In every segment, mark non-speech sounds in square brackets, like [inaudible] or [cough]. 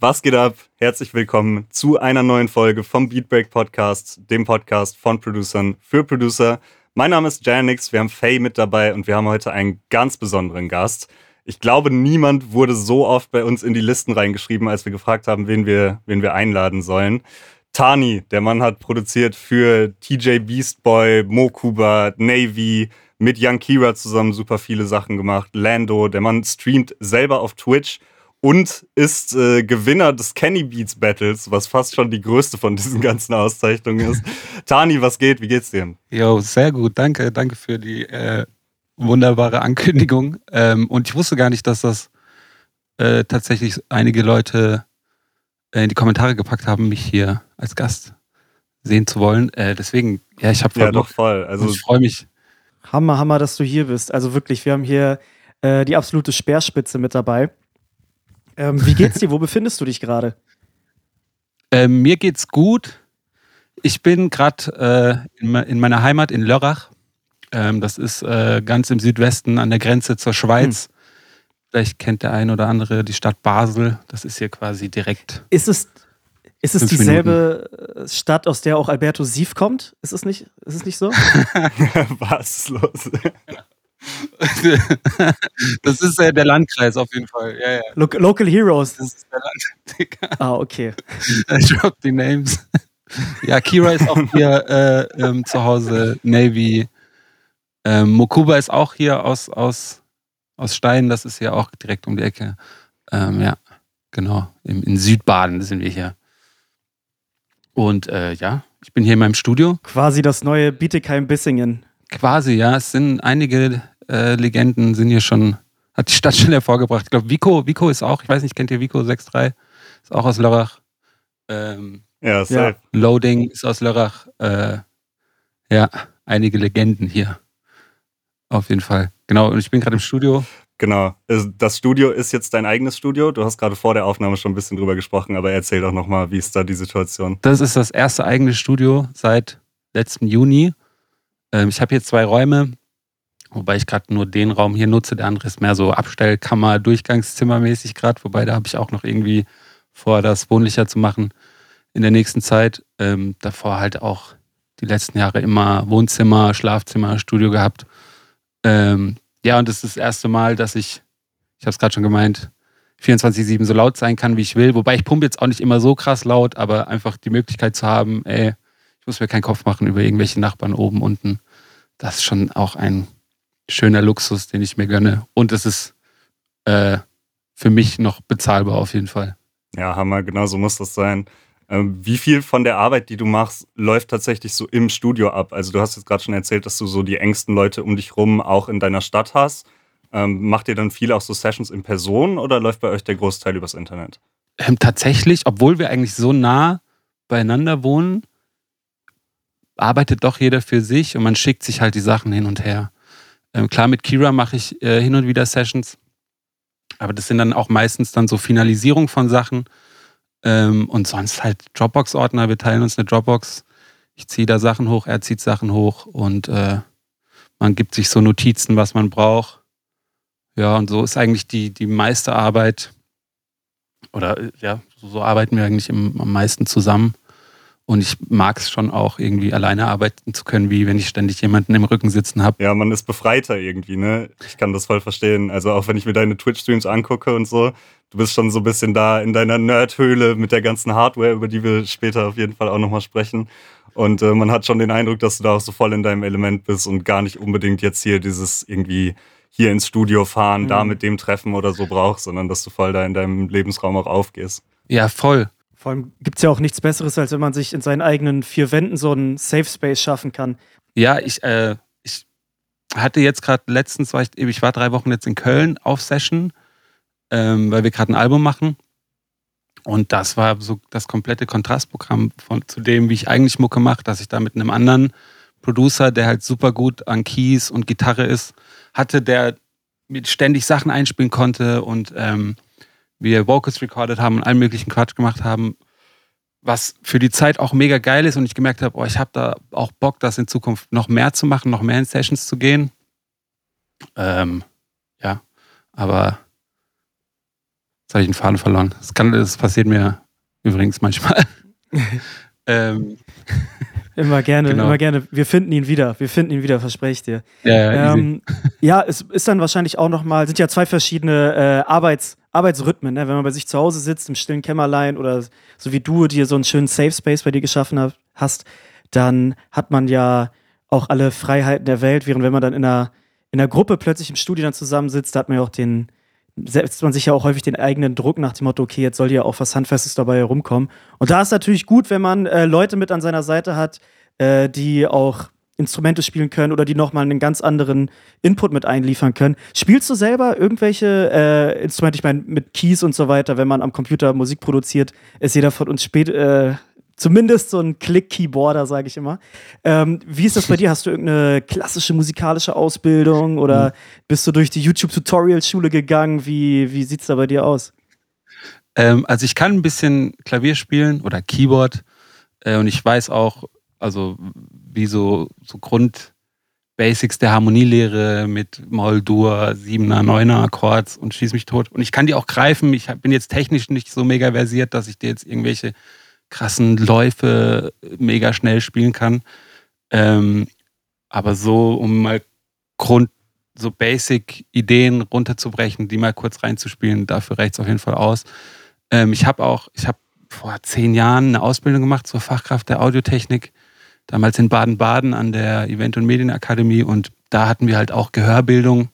Was geht ab? Herzlich willkommen zu einer neuen Folge vom Beatbreak Podcast, dem Podcast von Producern für Producer. Mein Name ist Janix, wir haben Faye mit dabei und wir haben heute einen ganz besonderen Gast. Ich glaube, niemand wurde so oft bei uns in die Listen reingeschrieben, als wir gefragt haben, wen wir, wen wir einladen sollen. Tani, der Mann hat produziert für TJ Beastboy, Mokuba, Navy, mit Young Kira zusammen super viele Sachen gemacht. Lando, der Mann streamt selber auf Twitch und ist äh, Gewinner des Kenny Beats Battles, was fast schon die größte von diesen ganzen Auszeichnungen ist. [laughs] Tani, was geht? Wie geht's dir? Jo, sehr gut. Danke, danke für die äh, wunderbare Ankündigung. Ähm, und ich wusste gar nicht, dass das äh, tatsächlich einige Leute äh, in die Kommentare gepackt haben, mich hier als Gast sehen zu wollen. Äh, deswegen, ja, ich habe voll Ja, doch voll. Also ich freue mich. Hammer, Hammer, dass du hier bist. Also wirklich, wir haben hier äh, die absolute Speerspitze mit dabei. Ähm, wie geht's dir? Wo befindest du dich gerade? Ähm, mir geht's gut. Ich bin gerade äh, in, in, meiner Heimat in Lörrach. Ähm, das ist äh, ganz im Südwesten an der Grenze zur Schweiz. Hm. Vielleicht kennt der ein oder andere die Stadt Basel. Das ist hier quasi direkt. Ist es, ist es dieselbe Minuten. Stadt, aus der auch Alberto Sief kommt? Ist es nicht, ist es nicht so? [laughs] Was ist los? [laughs] [laughs] das ist äh, der Landkreis auf jeden Fall. Ja, ja. Lo Local Heroes. Das ist der Land. [laughs] ah, okay. [laughs] Drop die Names. ja, Kira ist auch hier äh, ähm, zu Hause. Navy. Ähm, Mokuba ist auch hier aus, aus, aus Stein. Das ist ja auch direkt um die Ecke. Ähm, ja, genau. Im, in Südbaden sind wir hier. Und äh, ja, ich bin hier in meinem Studio. Quasi das neue Bietigheim-Bissingen. Quasi, ja. Es sind einige Legenden sind hier schon, hat die Stadt schon [laughs] hervorgebracht. Ich glaube, Vico, Vico ist auch, ich weiß nicht, kennt ihr Vico 6.3? Ist auch aus Lörrach. Ähm, ja, safe. Ja. Loading ist aus Lörrach. Äh, ja, einige Legenden hier. Auf jeden Fall. Genau, und ich bin gerade im Studio. Genau. Das Studio ist jetzt dein eigenes Studio. Du hast gerade vor der Aufnahme schon ein bisschen drüber gesprochen, aber erzähl doch nochmal, wie ist da die Situation? Das ist das erste eigene Studio seit letztem Juni. Ähm, ich habe hier zwei Räume. Wobei ich gerade nur den Raum hier nutze. Der andere ist mehr so Abstellkammer, Durchgangszimmermäßig gerade. Wobei da habe ich auch noch irgendwie vor, das wohnlicher zu machen in der nächsten Zeit. Ähm, davor halt auch die letzten Jahre immer Wohnzimmer, Schlafzimmer, Studio gehabt. Ähm, ja, und das ist das erste Mal, dass ich, ich habe es gerade schon gemeint, 24-7 so laut sein kann, wie ich will. Wobei ich pumpe jetzt auch nicht immer so krass laut, aber einfach die Möglichkeit zu haben, ey, ich muss mir keinen Kopf machen über irgendwelche Nachbarn oben, unten. Das ist schon auch ein schöner Luxus, den ich mir gönne. Und es ist äh, für mich noch bezahlbar auf jeden Fall. Ja, Hammer, genau so muss das sein. Ähm, wie viel von der Arbeit, die du machst, läuft tatsächlich so im Studio ab? Also du hast jetzt gerade schon erzählt, dass du so die engsten Leute um dich rum auch in deiner Stadt hast. Ähm, macht ihr dann viel auch so Sessions in Person oder läuft bei euch der Großteil übers Internet? Ähm, tatsächlich, obwohl wir eigentlich so nah beieinander wohnen, arbeitet doch jeder für sich und man schickt sich halt die Sachen hin und her. Ähm, klar, mit Kira mache ich äh, hin und wieder Sessions, aber das sind dann auch meistens dann so Finalisierung von Sachen ähm, und sonst halt Dropbox-Ordner. Wir teilen uns eine Dropbox. Ich ziehe da Sachen hoch, er zieht Sachen hoch und äh, man gibt sich so Notizen, was man braucht. Ja, und so ist eigentlich die, die meiste Arbeit, oder äh, ja, so arbeiten wir eigentlich im, am meisten zusammen. Und ich mag es schon auch, irgendwie alleine arbeiten zu können, wie wenn ich ständig jemanden im Rücken sitzen habe. Ja, man ist befreiter irgendwie, ne? Ich kann das voll verstehen. Also auch wenn ich mir deine Twitch-Streams angucke und so, du bist schon so ein bisschen da in deiner Nerdhöhle mit der ganzen Hardware, über die wir später auf jeden Fall auch nochmal sprechen. Und äh, man hat schon den Eindruck, dass du da auch so voll in deinem Element bist und gar nicht unbedingt jetzt hier dieses irgendwie hier ins Studio fahren, mhm. da mit dem treffen oder so brauchst, sondern dass du voll da in deinem Lebensraum auch aufgehst. Ja, voll. Vor allem gibt es ja auch nichts Besseres, als wenn man sich in seinen eigenen vier Wänden so einen Safe Space schaffen kann. Ja, ich, äh, ich hatte jetzt gerade letztens, war ich, ich war drei Wochen jetzt in Köln auf Session, ähm, weil wir gerade ein Album machen. Und das war so das komplette Kontrastprogramm von, zu dem, wie ich eigentlich Mucke mache, dass ich da mit einem anderen Producer, der halt super gut an Keys und Gitarre ist, hatte, der mit ständig Sachen einspielen konnte und ähm, wir Vocals recorded haben und allen möglichen Quatsch gemacht haben, was für die Zeit auch mega geil ist und ich gemerkt habe, oh, ich habe da auch Bock, das in Zukunft noch mehr zu machen, noch mehr in Sessions zu gehen. Ähm, ja, aber Jetzt habe ich den Faden verloren. Das, kann, das passiert mir übrigens manchmal. [laughs] ähm. [laughs] Immer gerne, genau. immer gerne. Wir finden ihn wieder. Wir finden ihn wieder, verspreche ich dir. Ja, ähm, ja, es ist dann wahrscheinlich auch nochmal, sind ja zwei verschiedene äh, Arbeits, Arbeitsrhythmen, ne? wenn man bei sich zu Hause sitzt, im stillen Kämmerlein oder so wie du dir so einen schönen Safe Space bei dir geschaffen hast, dann hat man ja auch alle Freiheiten der Welt, während wenn man dann in einer, in einer Gruppe plötzlich im Studio dann zusammensitzt, da hat man ja auch den, setzt man sich ja auch häufig den eigenen Druck nach dem Motto, okay, jetzt soll ja auch was Handfestes dabei herumkommen. Und da ist natürlich gut, wenn man äh, Leute mit an seiner Seite hat, äh, die auch Instrumente spielen können oder die nochmal einen ganz anderen Input mit einliefern können. Spielst du selber irgendwelche äh, Instrumente? Ich meine, mit Keys und so weiter, wenn man am Computer Musik produziert, ist jeder von uns spät, äh, zumindest so ein Click-Keyboarder, sage ich immer. Ähm, wie ist das bei dir? Hast du irgendeine klassische musikalische Ausbildung oder mhm. bist du durch die YouTube-Tutorial-Schule gegangen? Wie, wie sieht es da bei dir aus? Ähm, also ich kann ein bisschen Klavier spielen oder Keyboard äh, und ich weiß auch, also wie so, so Grundbasics der Harmonielehre mit Moll-Dur, Siebener, Neuner Akkords und schieß mich tot. Und ich kann die auch greifen. Ich bin jetzt technisch nicht so mega versiert, dass ich dir jetzt irgendwelche krassen Läufe mega schnell spielen kann. Ähm, aber so, um mal Grund, so Basic-Ideen runterzubrechen, die mal kurz reinzuspielen, dafür reicht es auf jeden Fall aus. Ähm, ich habe auch, ich habe vor zehn Jahren eine Ausbildung gemacht zur Fachkraft der Audiotechnik, damals in Baden-Baden an der Event- und Medienakademie und da hatten wir halt auch Gehörbildung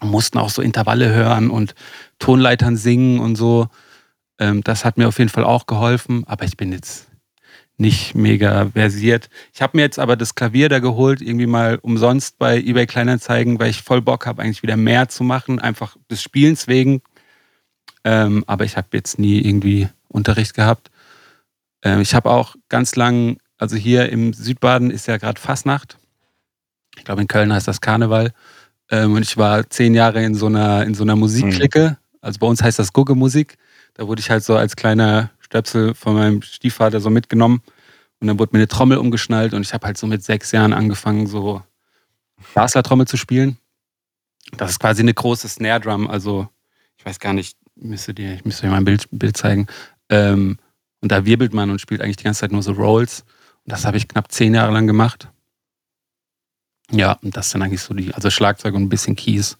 mussten auch so Intervalle hören und Tonleitern singen und so. Ähm, das hat mir auf jeden Fall auch geholfen, aber ich bin jetzt nicht mega versiert. Ich habe mir jetzt aber das Klavier da geholt, irgendwie mal umsonst bei eBay Kleinanzeigen, weil ich voll Bock habe, eigentlich wieder mehr zu machen, einfach des Spielens wegen. Ähm, aber ich habe jetzt nie irgendwie Unterricht gehabt. Ähm, ich habe auch ganz lang, also hier im Südbaden ist ja gerade Fasnacht. Ich glaube, in Köln heißt das Karneval. Ähm, und ich war zehn Jahre in so einer, in so einer Musikklicke. Mhm. Also bei uns heißt das Gugge-Musik. Da wurde ich halt so als kleiner Stöpsel von meinem Stiefvater so mitgenommen. Und dann wurde mir eine Trommel umgeschnallt und ich habe halt so mit sechs Jahren angefangen, so Basler-Trommel zu spielen. Das ist quasi eine große Snare Drum. Also, ich weiß gar nicht, müsste dir, ich müsste dir mal ein Bild, Bild zeigen. Ähm, und da wirbelt man und spielt eigentlich die ganze Zeit nur so Rolls. Das habe ich knapp zehn Jahre lang gemacht. Ja, und das sind eigentlich so die, also Schlagzeug und ein bisschen Keys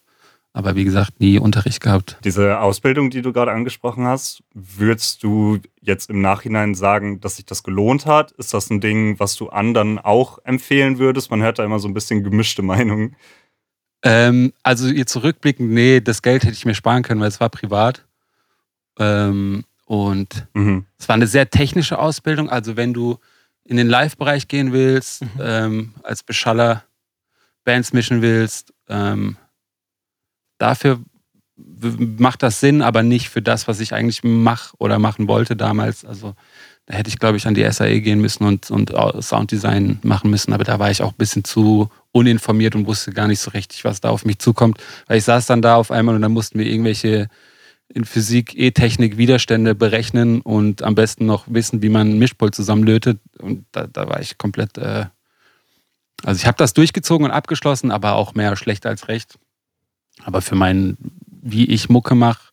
aber wie gesagt, nie Unterricht gehabt. Diese Ausbildung, die du gerade angesprochen hast, würdest du jetzt im Nachhinein sagen, dass sich das gelohnt hat? Ist das ein Ding, was du anderen auch empfehlen würdest? Man hört da immer so ein bisschen gemischte Meinungen. Ähm, also jetzt zurückblickend, nee, das Geld hätte ich mir sparen können, weil es war privat. Ähm, und mhm. es war eine sehr technische Ausbildung. Also wenn du in den Live-Bereich gehen willst, mhm. ähm, als Beschaller Bands mischen willst, ähm, dafür macht das Sinn, aber nicht für das, was ich eigentlich mache oder machen wollte damals. Also da hätte ich, glaube ich, an die SAE gehen müssen und, und Sounddesign machen müssen. Aber da war ich auch ein bisschen zu uninformiert und wusste gar nicht so richtig, was da auf mich zukommt. Weil ich saß dann da auf einmal und dann mussten wir irgendwelche in Physik, E-Technik Widerstände berechnen und am besten noch wissen, wie man einen Mischpult zusammenlötet. Und da, da war ich komplett. Äh also ich habe das durchgezogen und abgeschlossen, aber auch mehr schlecht als recht. Aber für mein, wie ich Mucke mache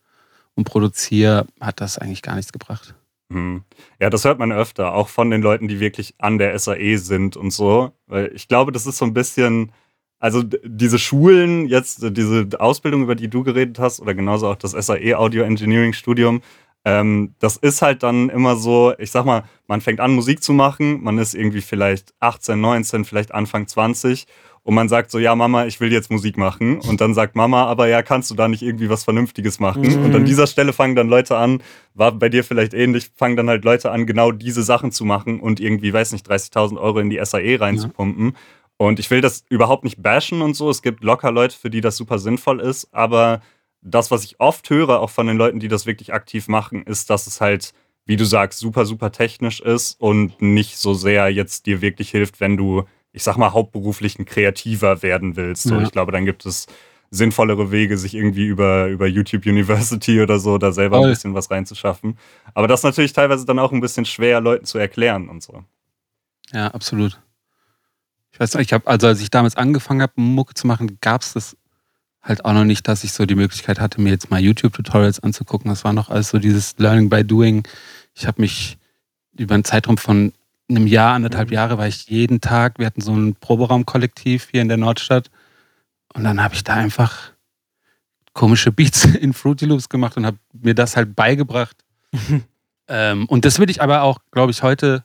und produziere, hat das eigentlich gar nichts gebracht. Hm. Ja, das hört man öfter, auch von den Leuten, die wirklich an der SAE sind und so. Weil ich glaube, das ist so ein bisschen, also diese Schulen, jetzt diese Ausbildung, über die du geredet hast, oder genauso auch das SAE Audio Engineering Studium, ähm, das ist halt dann immer so, ich sag mal, man fängt an, Musik zu machen, man ist irgendwie vielleicht 18, 19, vielleicht Anfang 20 und man sagt so, ja, Mama, ich will jetzt Musik machen. Und dann sagt Mama, aber ja, kannst du da nicht irgendwie was Vernünftiges machen? Mhm. Und an dieser Stelle fangen dann Leute an, war bei dir vielleicht ähnlich, fangen dann halt Leute an, genau diese Sachen zu machen und irgendwie, weiß nicht, 30.000 Euro in die SAE reinzupumpen. Ja. Und ich will das überhaupt nicht bashen und so. Es gibt locker Leute, für die das super sinnvoll ist. Aber das, was ich oft höre, auch von den Leuten, die das wirklich aktiv machen, ist, dass es halt, wie du sagst, super, super technisch ist und nicht so sehr jetzt dir wirklich hilft, wenn du ich sag mal, hauptberuflich ein Kreativer werden willst. So, ja. Ich glaube, dann gibt es sinnvollere Wege, sich irgendwie über, über YouTube University oder so da selber Voll. ein bisschen was reinzuschaffen. Aber das ist natürlich teilweise dann auch ein bisschen schwer, Leuten zu erklären und so. Ja, absolut. Ich weiß nicht, ich habe, also als ich damals angefangen habe, Mucke zu machen, gab es das halt auch noch nicht, dass ich so die Möglichkeit hatte, mir jetzt mal YouTube-Tutorials anzugucken. Das war noch alles so dieses Learning by Doing. Ich habe mich über einen Zeitraum von einem Jahr, anderthalb mhm. Jahre, war ich jeden Tag, wir hatten so ein Proberaumkollektiv hier in der Nordstadt. Und dann habe ich da einfach komische Beats [laughs] in Fruity Loops gemacht und habe mir das halt beigebracht. [laughs] ähm, und das würde ich aber auch, glaube ich, heute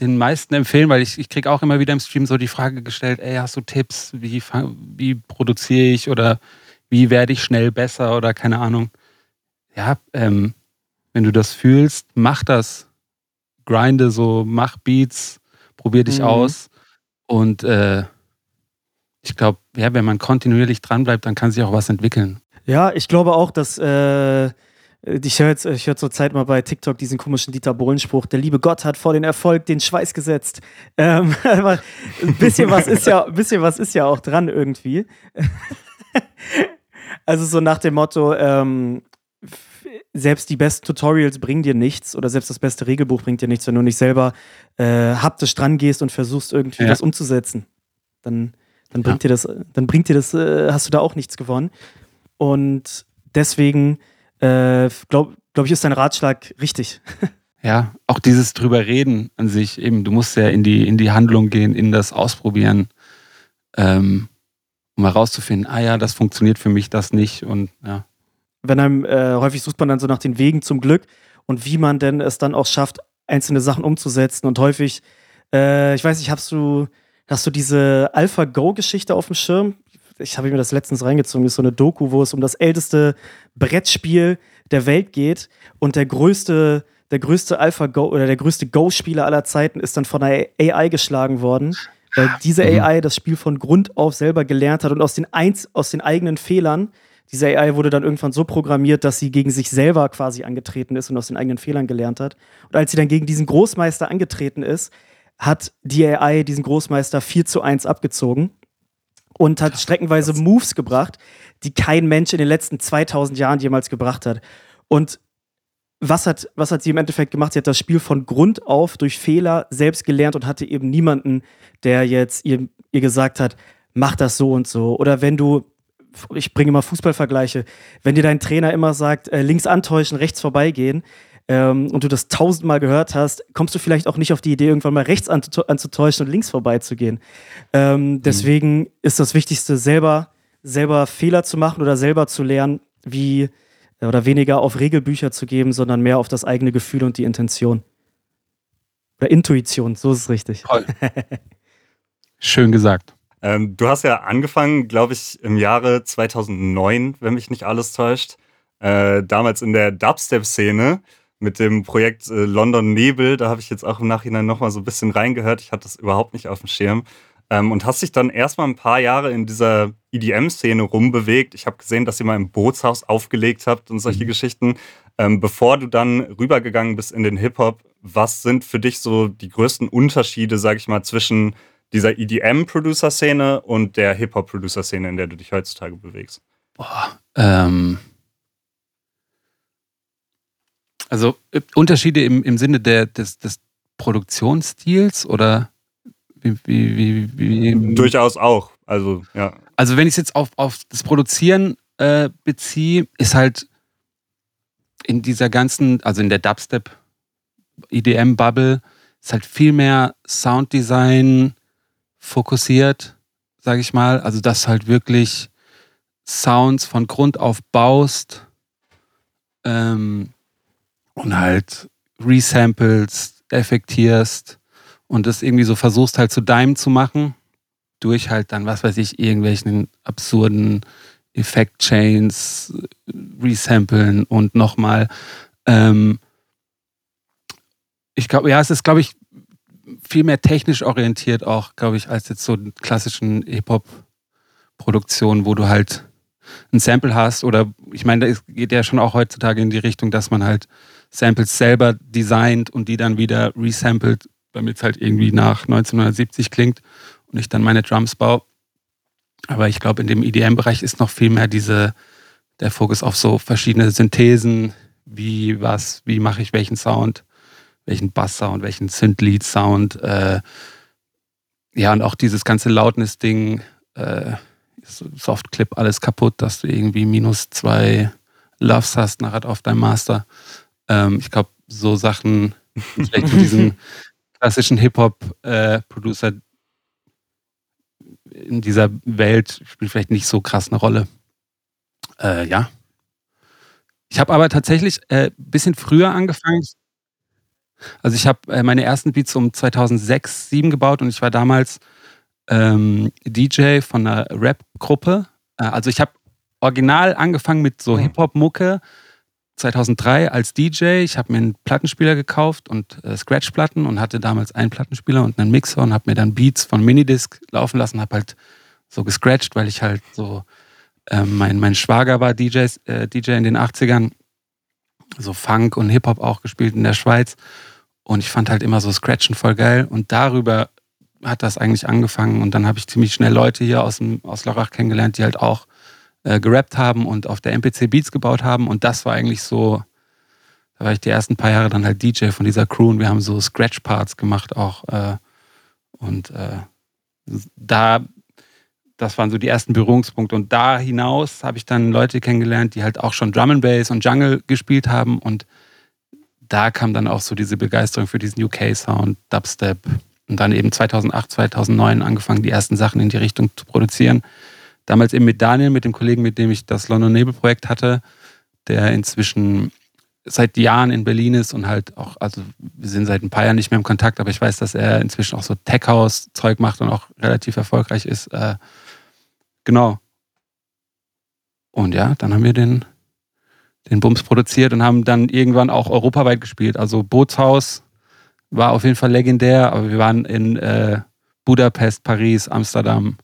den meisten empfehlen, weil ich, ich kriege auch immer wieder im Stream so die Frage gestellt, ey, hast du Tipps, wie, wie produziere ich oder wie werde ich schnell besser oder keine Ahnung. Ja, ähm, wenn du das fühlst, mach das. Grinde so, mach Beats, probier dich mhm. aus. Und äh, ich glaube, ja, wenn man kontinuierlich dranbleibt, dann kann sich auch was entwickeln. Ja, ich glaube auch, dass äh, ich höre jetzt, ich höre zur Zeit mal bei TikTok diesen komischen Dieter Bohlen-Spruch, der liebe Gott hat vor den Erfolg den Schweiß gesetzt. Ähm, [laughs] aber ein bisschen was ist ja, ein bisschen was ist ja auch dran irgendwie. [laughs] also so nach dem Motto, ähm, selbst die besten Tutorials bringen dir nichts oder selbst das beste Regelbuch bringt dir nichts, wenn du nicht selber äh, haptisch dran gehst und versuchst irgendwie ja. das umzusetzen. Dann, dann bringt ja. dir das, dann bringt dir das, äh, hast du da auch nichts gewonnen. Und deswegen äh, glaube glaub ich, ist dein Ratschlag richtig. [laughs] Ja, auch dieses drüber reden an sich, eben, du musst ja in die, in die Handlung gehen, in das Ausprobieren, ähm, um herauszufinden, ah ja, das funktioniert für mich, das nicht und ja. Wenn einem, äh, häufig sucht man dann so nach den Wegen zum Glück und wie man denn es dann auch schafft, einzelne Sachen umzusetzen und häufig, äh, ich weiß nicht, hast du, hast du diese AlphaGo-Geschichte auf dem Schirm? Ich habe mir das letztens reingezogen, ist so eine Doku, wo es um das älteste Brettspiel der Welt geht und der größte, der größte Alpha-Go oder der größte Go-Spieler aller Zeiten ist dann von einer AI geschlagen worden, weil diese mhm. AI das Spiel von Grund auf selber gelernt hat und aus den, Einz aus den eigenen Fehlern diese AI wurde dann irgendwann so programmiert, dass sie gegen sich selber quasi angetreten ist und aus den eigenen Fehlern gelernt hat. Und als sie dann gegen diesen Großmeister angetreten ist, hat die AI diesen Großmeister 4 zu 1 abgezogen und hat streckenweise Moves gebracht, die kein Mensch in den letzten 2000 Jahren jemals gebracht hat. Und was hat, was hat sie im Endeffekt gemacht? Sie hat das Spiel von Grund auf durch Fehler selbst gelernt und hatte eben niemanden, der jetzt ihr, ihr gesagt hat, mach das so und so. Oder wenn du, ich bringe mal Fußballvergleiche, wenn dir dein Trainer immer sagt, äh, links antäuschen, rechts vorbeigehen, ähm, und du das tausendmal gehört hast, kommst du vielleicht auch nicht auf die Idee, irgendwann mal rechts anzutäuschen und links vorbeizugehen. Ähm, mhm. deswegen mhm. ist das Wichtigste, selber, selber Fehler zu machen oder selber zu lernen, wie äh, oder weniger auf Regelbücher zu geben, sondern mehr auf das eigene Gefühl und die Intention. Oder Intuition, so ist es richtig. Toll. [laughs] Schön gesagt. Ähm, du hast ja angefangen, glaube ich, im Jahre 2009, wenn mich nicht alles täuscht. Äh, damals in der Dubstep-Szene mit dem Projekt äh, London Nebel. Da habe ich jetzt auch im Nachhinein nochmal so ein bisschen reingehört. Ich hatte das überhaupt nicht auf dem Schirm. Ähm, und hast dich dann erstmal ein paar Jahre in dieser EDM-Szene rumbewegt. Ich habe gesehen, dass ihr mal im Bootshaus aufgelegt habt und solche mhm. Geschichten. Ähm, bevor du dann rübergegangen bist in den Hip-Hop, was sind für dich so die größten Unterschiede, sag ich mal, zwischen dieser EDM-Producer-Szene und der Hip-Hop-Producer-Szene, in der du dich heutzutage bewegst? Boah, ähm, Also äh, Unterschiede im, im Sinne der, des, des Produktionsstils oder wie, wie, wie, wie, Durchaus auch. Also, ja. Also, wenn ich es jetzt auf, auf das Produzieren äh, beziehe, ist halt in dieser ganzen, also in der Dubstep EDM-Bubble, ist halt viel mehr Sounddesign fokussiert, sage ich mal. Also, dass halt wirklich Sounds von Grund auf baust. Ähm, und halt resamples, effektierst und das irgendwie so versuchst halt zu deinem zu machen, durch halt dann, was weiß ich, irgendwelchen absurden Effekt-Chains resamplen und nochmal. Ähm, ich glaube, ja, es ist, glaube ich, viel mehr technisch orientiert auch, glaube ich, als jetzt so klassischen Hip-Hop-Produktionen, wo du halt ein Sample hast oder ich meine, es geht ja schon auch heutzutage in die Richtung, dass man halt Samples selber designt und die dann wieder resampelt, damit es halt irgendwie nach 1970 klingt und ich dann meine Drums baue. Aber ich glaube, in dem EDM-Bereich ist noch viel mehr diese, der Fokus auf so verschiedene Synthesen, wie was, wie mache ich welchen Sound, welchen Bass-Sound, welchen Synth-Lead-Sound. Äh, ja, und auch dieses ganze Loudness-Ding äh, Softclip alles kaputt, dass du irgendwie minus zwei Loves hast nachher auf deinem Master. Ähm, ich glaube, so Sachen, vielleicht mit diesen [laughs] klassischen Hip-Hop-Producer äh, in dieser Welt spielt vielleicht nicht so krass eine Rolle. Äh, ja. Ich habe aber tatsächlich ein äh, bisschen früher angefangen. Also ich habe äh, meine ersten Beats um 2006, 2007 gebaut und ich war damals ähm, DJ von einer Rap-Gruppe. Äh, also ich habe original angefangen mit so Hip-Hop-Mucke 2003 als DJ. Ich habe mir einen Plattenspieler gekauft und äh, Scratch-Platten und hatte damals einen Plattenspieler und einen Mixer und habe mir dann Beats von Minidisc laufen lassen, habe halt so gescratcht, weil ich halt so, äh, mein, mein Schwager war DJ, äh, DJ in den 80ern, so Funk und Hip-Hop auch gespielt in der Schweiz und ich fand halt immer so Scratchen voll geil und darüber hat das eigentlich angefangen und dann habe ich ziemlich schnell Leute hier aus, dem, aus Lörrach kennengelernt, die halt auch äh, gerappt haben und auf der MPC Beats gebaut haben. Und das war eigentlich so, da war ich die ersten paar Jahre dann halt DJ von dieser Crew und wir haben so Scratch-Parts gemacht auch. Äh, und äh, da, das waren so die ersten Berührungspunkte. Und da hinaus habe ich dann Leute kennengelernt, die halt auch schon Drum and Bass und Jungle gespielt haben. Und da kam dann auch so diese Begeisterung für diesen UK-Sound, Dubstep. Und dann eben 2008, 2009 angefangen, die ersten Sachen in die Richtung zu produzieren. Damals eben mit Daniel, mit dem Kollegen, mit dem ich das London Nebel Projekt hatte, der inzwischen seit Jahren in Berlin ist und halt auch, also wir sind seit ein paar Jahren nicht mehr im Kontakt, aber ich weiß, dass er inzwischen auch so Tech-House-Zeug macht und auch relativ erfolgreich ist. Äh, genau. Und ja, dann haben wir den, den Bums produziert und haben dann irgendwann auch europaweit gespielt. Also Bootshaus war auf jeden Fall legendär, aber wir waren in äh, Budapest, Paris, Amsterdam.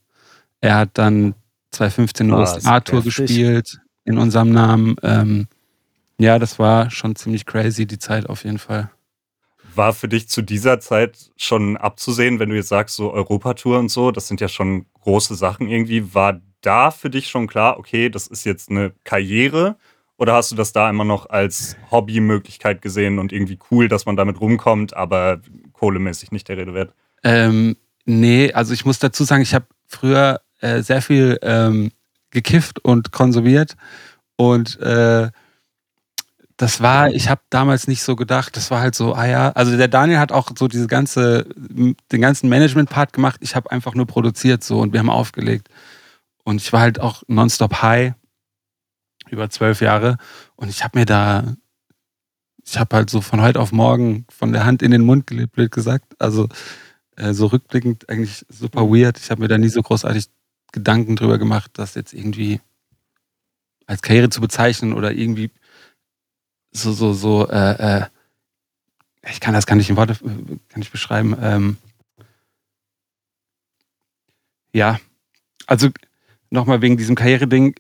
Er hat dann 2015 oh, USA-Tour gespielt in unserem Namen. Ähm, ja, das war schon ziemlich crazy, die Zeit auf jeden Fall. War für dich zu dieser Zeit schon abzusehen, wenn du jetzt sagst, so Europatour und so, das sind ja schon große Sachen irgendwie. War da für dich schon klar, okay, das ist jetzt eine Karriere? Oder hast du das da immer noch als Hobbymöglichkeit gesehen und irgendwie cool, dass man damit rumkommt, aber kohlemäßig nicht der Rede wert? Ähm, nee, also ich muss dazu sagen, ich habe früher äh, sehr viel ähm, gekifft und konsumiert. Und äh, das war, ich habe damals nicht so gedacht, das war halt so, ah ja, also der Daniel hat auch so diese ganze, den ganzen Management-Part gemacht. Ich habe einfach nur produziert so und wir haben aufgelegt. Und ich war halt auch nonstop high über zwölf Jahre. Und ich habe mir da, ich habe halt so von heute auf morgen von der Hand in den Mund gelebt, blöd gesagt. Also äh, so rückblickend eigentlich super weird. Ich habe mir da nie so großartig Gedanken drüber gemacht, das jetzt irgendwie als Karriere zu bezeichnen oder irgendwie so, so, so, äh, äh, ich kann das gar nicht in Worte kann ich beschreiben. Ähm, ja, also nochmal wegen diesem Karriereding.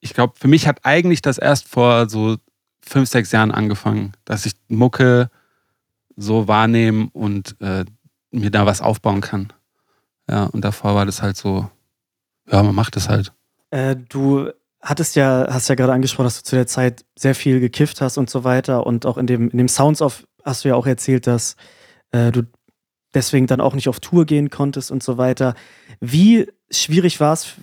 Ich glaube, für mich hat eigentlich das erst vor so fünf, sechs Jahren angefangen, dass ich Mucke so wahrnehmen und äh, mir da was aufbauen kann. Ja, und davor war das halt so, ja, man macht es halt. Äh, du hattest ja, hast ja gerade angesprochen, dass du zu der Zeit sehr viel gekifft hast und so weiter. Und auch in dem, in dem Sounds of hast du ja auch erzählt, dass äh, du deswegen dann auch nicht auf Tour gehen konntest und so weiter. Wie schwierig war es,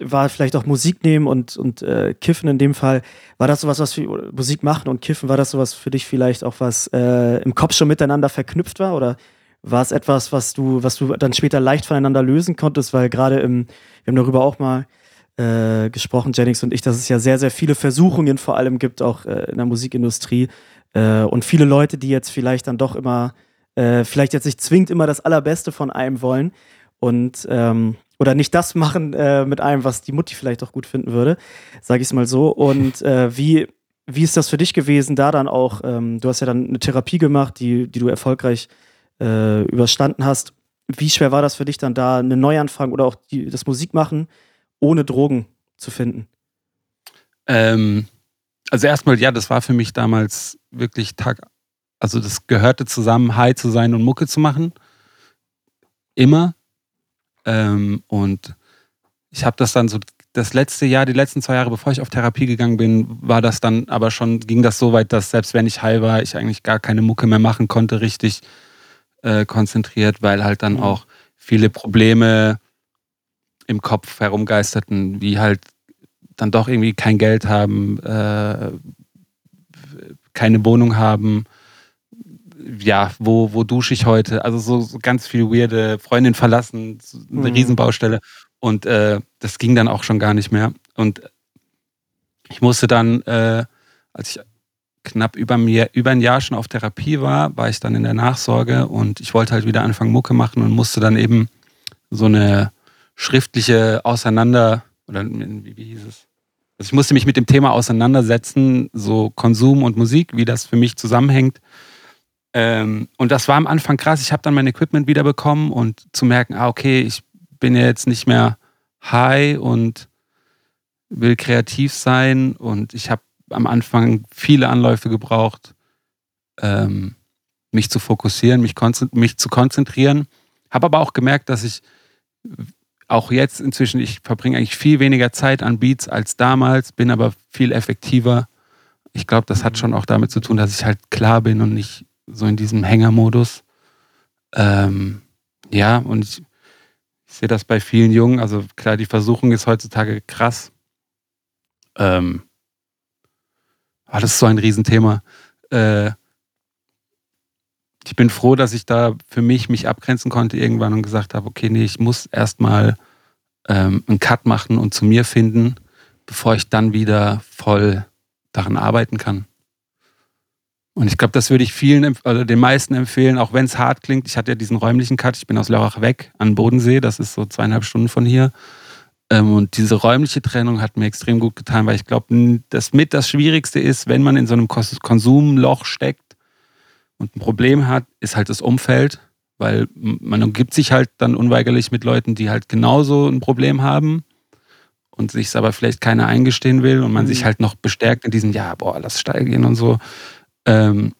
war vielleicht auch Musik nehmen und, und äh, Kiffen in dem Fall. War das sowas, was für Musik machen und Kiffen, war das sowas für dich vielleicht auch was äh, im Kopf schon miteinander verknüpft war? Oder war es etwas, was du, was du dann später leicht voneinander lösen konntest? Weil gerade im, wir haben darüber auch mal äh, gesprochen, Jennings und ich, dass es ja sehr, sehr viele Versuchungen vor allem gibt, auch äh, in der Musikindustrie. Äh, und viele Leute, die jetzt vielleicht dann doch immer, äh, vielleicht jetzt nicht zwingend immer das Allerbeste von einem wollen und ähm, oder nicht das machen äh, mit einem, was die Mutti vielleicht auch gut finden würde, sage ich es mal so. Und äh, wie, wie ist das für dich gewesen, da dann auch, ähm, du hast ja dann eine Therapie gemacht, die, die du erfolgreich äh, überstanden hast. Wie schwer war das für dich dann da, einen Neuanfang oder auch die, das Musikmachen ohne Drogen zu finden? Ähm, also erstmal, ja, das war für mich damals wirklich Tag, also das gehörte zusammen, high zu sein und Mucke zu machen. Immer. Ähm, und ich habe das dann so das letzte Jahr, die letzten zwei Jahre, bevor ich auf Therapie gegangen bin, war das dann aber schon, ging das so weit, dass selbst wenn ich high war, ich eigentlich gar keine Mucke mehr machen konnte, richtig äh, konzentriert, weil halt dann mhm. auch viele Probleme im Kopf herumgeisterten, wie halt dann doch irgendwie kein Geld haben, äh, keine Wohnung haben. Ja, wo, wo dusche ich heute? Also so, so ganz viel weirde Freundin verlassen, eine mhm. Riesenbaustelle. Und äh, das ging dann auch schon gar nicht mehr. Und ich musste dann, äh, als ich knapp über, mir, über ein Jahr schon auf Therapie war, war ich dann in der Nachsorge und ich wollte halt wieder anfangen, Mucke machen und musste dann eben so eine schriftliche Auseinander, oder wie, wie hieß es? Also ich musste mich mit dem Thema auseinandersetzen, so Konsum und Musik, wie das für mich zusammenhängt. Ähm, und das war am Anfang krass. Ich habe dann mein Equipment wiederbekommen und zu merken, ah, okay, ich bin ja jetzt nicht mehr high und will kreativ sein und ich habe am Anfang viele Anläufe gebraucht, ähm, mich zu fokussieren, mich, mich zu konzentrieren. Habe aber auch gemerkt, dass ich auch jetzt inzwischen, ich verbringe eigentlich viel weniger Zeit an Beats als damals, bin aber viel effektiver. Ich glaube, das hat mhm. schon auch damit zu tun, dass ich halt klar bin und nicht so in diesem Hängermodus. Ähm, ja, und ich, ich sehe das bei vielen Jungen. Also klar, die Versuchung ist heutzutage krass. Ähm, ah, das ist so ein Riesenthema. Äh, ich bin froh, dass ich da für mich mich abgrenzen konnte irgendwann und gesagt habe, okay, nee, ich muss erstmal ähm, einen Cut machen und zu mir finden, bevor ich dann wieder voll daran arbeiten kann. Und ich glaube, das würde ich vielen, also den meisten empfehlen, auch wenn es hart klingt. Ich hatte ja diesen räumlichen Cut, ich bin aus Lörrach weg an Bodensee, das ist so zweieinhalb Stunden von hier. Ähm, und diese räumliche Trennung hat mir extrem gut getan, weil ich glaube, das mit das Schwierigste ist, wenn man in so einem Konsumloch steckt und ein Problem hat, ist halt das Umfeld, weil man umgibt sich halt dann unweigerlich mit Leuten, die halt genauso ein Problem haben und sich es aber vielleicht keiner eingestehen will und man mhm. sich halt noch bestärkt in diesem, ja, boah, lass steigen und so. Ähm,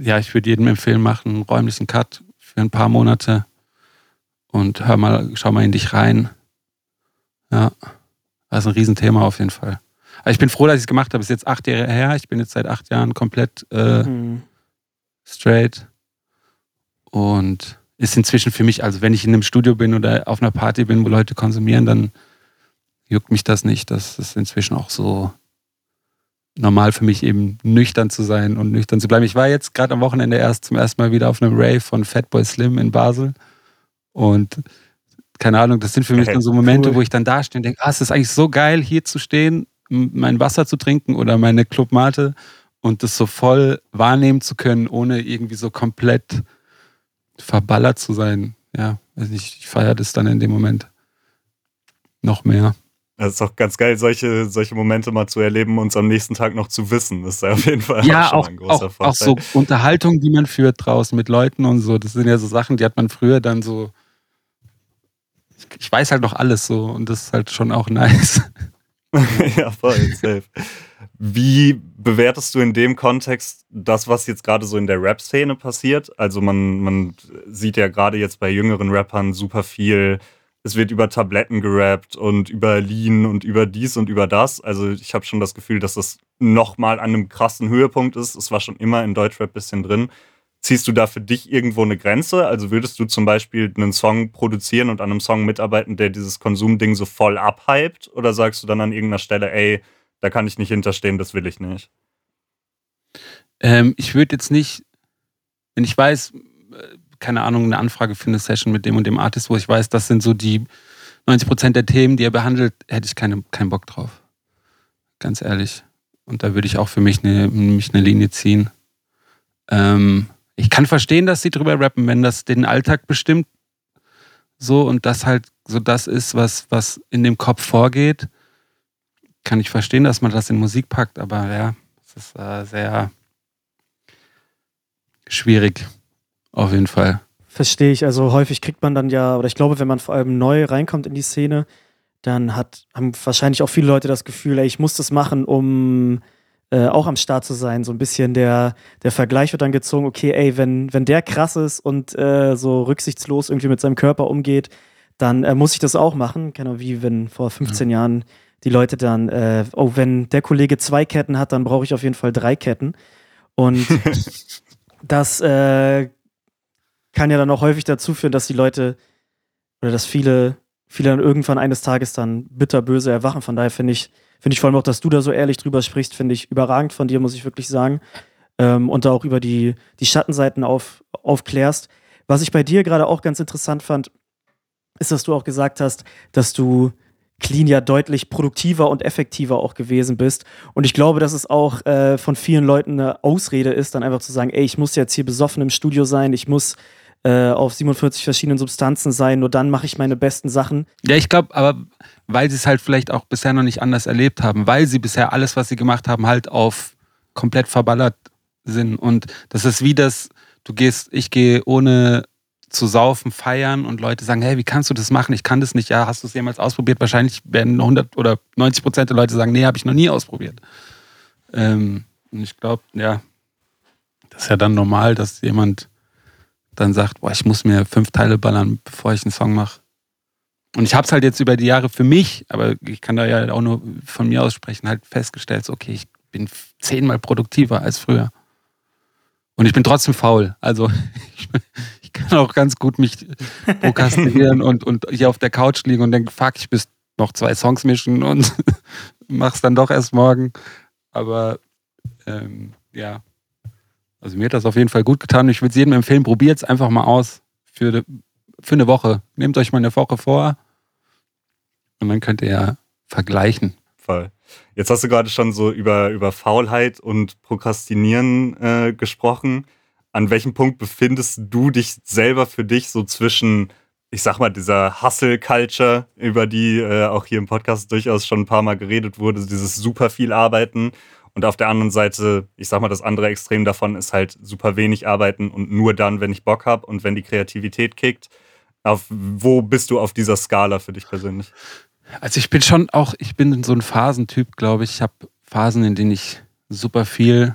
ja, ich würde jedem empfehlen, mach einen räumlichen Cut für ein paar Monate und hör mal, schau mal in dich rein. Ja, das ist ein Riesenthema auf jeden Fall. Aber ich bin froh, dass ich es gemacht habe. Ist jetzt acht Jahre her. Ich bin jetzt seit acht Jahren komplett äh, mhm. straight. Und ist inzwischen für mich, also wenn ich in einem Studio bin oder auf einer Party bin, wo Leute konsumieren, dann juckt mich das nicht. Das ist inzwischen auch so normal für mich eben nüchtern zu sein und nüchtern zu bleiben. Ich war jetzt gerade am Wochenende erst zum ersten Mal wieder auf einem Rave von Fatboy Slim in Basel und keine Ahnung, das sind für mich dann so Momente, cool. wo ich dann da stehe und denke, ah, es ist eigentlich so geil, hier zu stehen, mein Wasser zu trinken oder meine Clubmate und das so voll wahrnehmen zu können, ohne irgendwie so komplett verballert zu sein. Ja, also ich, ich feiere das dann in dem Moment noch mehr. Das ist auch ganz geil, solche, solche Momente mal zu erleben und uns am nächsten Tag noch zu wissen. Das ist ja auf jeden Fall ja, auch, auch, ein großer auch, Vorteil. Auch so Unterhaltung, die man führt draußen mit Leuten und so. Das sind ja so Sachen, die hat man früher dann so. Ich weiß halt noch alles so und das ist halt schon auch nice. [laughs] ja, voll, safe. Wie bewertest du in dem Kontext das, was jetzt gerade so in der Rap-Szene passiert? Also man, man sieht ja gerade jetzt bei jüngeren Rappern super viel es wird über Tabletten gerappt und über Lean und über dies und über das. Also ich habe schon das Gefühl, dass das nochmal an einem krassen Höhepunkt ist. Es war schon immer in Deutschrap ein bisschen drin. Ziehst du da für dich irgendwo eine Grenze? Also würdest du zum Beispiel einen Song produzieren und an einem Song mitarbeiten, der dieses Konsumding so voll abhypt? Oder sagst du dann an irgendeiner Stelle, ey, da kann ich nicht hinterstehen, das will ich nicht? Ähm, ich würde jetzt nicht, wenn ich weiß, keine Ahnung, eine Anfrage für eine Session mit dem und dem Artist, wo ich weiß, das sind so die 90 Prozent der Themen, die er behandelt, hätte ich keine, keinen Bock drauf. Ganz ehrlich. Und da würde ich auch für mich eine, mich eine Linie ziehen. Ähm, ich kann verstehen, dass sie drüber rappen, wenn das den Alltag bestimmt. So und das halt so das ist, was, was in dem Kopf vorgeht. Kann ich verstehen, dass man das in Musik packt, aber ja, es ist äh, sehr schwierig. Auf jeden Fall. Verstehe ich. Also häufig kriegt man dann ja, oder ich glaube, wenn man vor allem neu reinkommt in die Szene, dann hat, haben wahrscheinlich auch viele Leute das Gefühl, ey, ich muss das machen, um äh, auch am Start zu sein. So ein bisschen der, der Vergleich wird dann gezogen, okay, ey, wenn, wenn der krass ist und äh, so rücksichtslos irgendwie mit seinem Körper umgeht, dann äh, muss ich das auch machen. Genau wie wenn vor 15 ja. Jahren die Leute dann, äh, oh, wenn der Kollege zwei Ketten hat, dann brauche ich auf jeden Fall drei Ketten. Und [laughs] das äh, kann ja dann auch häufig dazu führen, dass die Leute oder dass viele viele dann irgendwann eines Tages dann bitterböse erwachen. Von daher finde ich, finde ich vor allem auch, dass du da so ehrlich drüber sprichst, finde ich überragend von dir, muss ich wirklich sagen. Ähm, und da auch über die, die Schattenseiten auf, aufklärst. Was ich bei dir gerade auch ganz interessant fand, ist, dass du auch gesagt hast, dass du clean ja deutlich produktiver und effektiver auch gewesen bist. Und ich glaube, dass es auch äh, von vielen Leuten eine Ausrede ist, dann einfach zu sagen, ey, ich muss jetzt hier besoffen im Studio sein, ich muss äh, auf 47 verschiedenen Substanzen sein, nur dann mache ich meine besten Sachen. Ja, ich glaube, aber weil sie es halt vielleicht auch bisher noch nicht anders erlebt haben, weil sie bisher alles, was sie gemacht haben, halt auf komplett verballert sind. Und das ist wie das, du gehst, ich gehe ohne zu saufen, feiern und Leute sagen, hey, wie kannst du das machen? Ich kann das nicht. Ja, hast du es jemals ausprobiert? Wahrscheinlich werden 100 oder 90 Prozent der Leute sagen, nee, habe ich noch nie ausprobiert. Ähm, und ich glaube, ja, das ist ja dann normal, dass jemand dann sagt, boah, ich muss mir fünf Teile ballern, bevor ich einen Song mache. Und ich habe es halt jetzt über die Jahre für mich, aber ich kann da ja auch nur von mir aus sprechen, halt festgestellt, so, okay, ich bin zehnmal produktiver als früher. Und ich bin trotzdem faul. Also [laughs] ich, ich kann auch ganz gut mich [laughs] prokrastinieren und, und hier auf der Couch liegen und denke, fuck, ich muss noch zwei Songs mischen und [laughs] mach's dann doch erst morgen. Aber ähm, ja, also mir hat das auf jeden Fall gut getan. Ich würde es jedem empfehlen, probiert es einfach mal aus für, für eine Woche. Nehmt euch mal eine Woche vor und dann könnt ihr ja vergleichen. Voll. Jetzt hast du gerade schon so über, über Faulheit und Prokrastinieren äh, gesprochen. An welchem Punkt befindest du dich selber für dich so zwischen, ich sag mal, dieser Hustle-Culture, über die äh, auch hier im Podcast durchaus schon ein paar Mal geredet wurde, dieses super viel Arbeiten und auf der anderen Seite, ich sag mal, das andere Extrem davon ist halt super wenig arbeiten und nur dann, wenn ich Bock habe und wenn die Kreativität kickt. Auf wo bist du auf dieser Skala für dich persönlich? Also ich bin schon auch, ich bin so ein Phasentyp, glaube ich. Ich habe Phasen, in denen ich super viel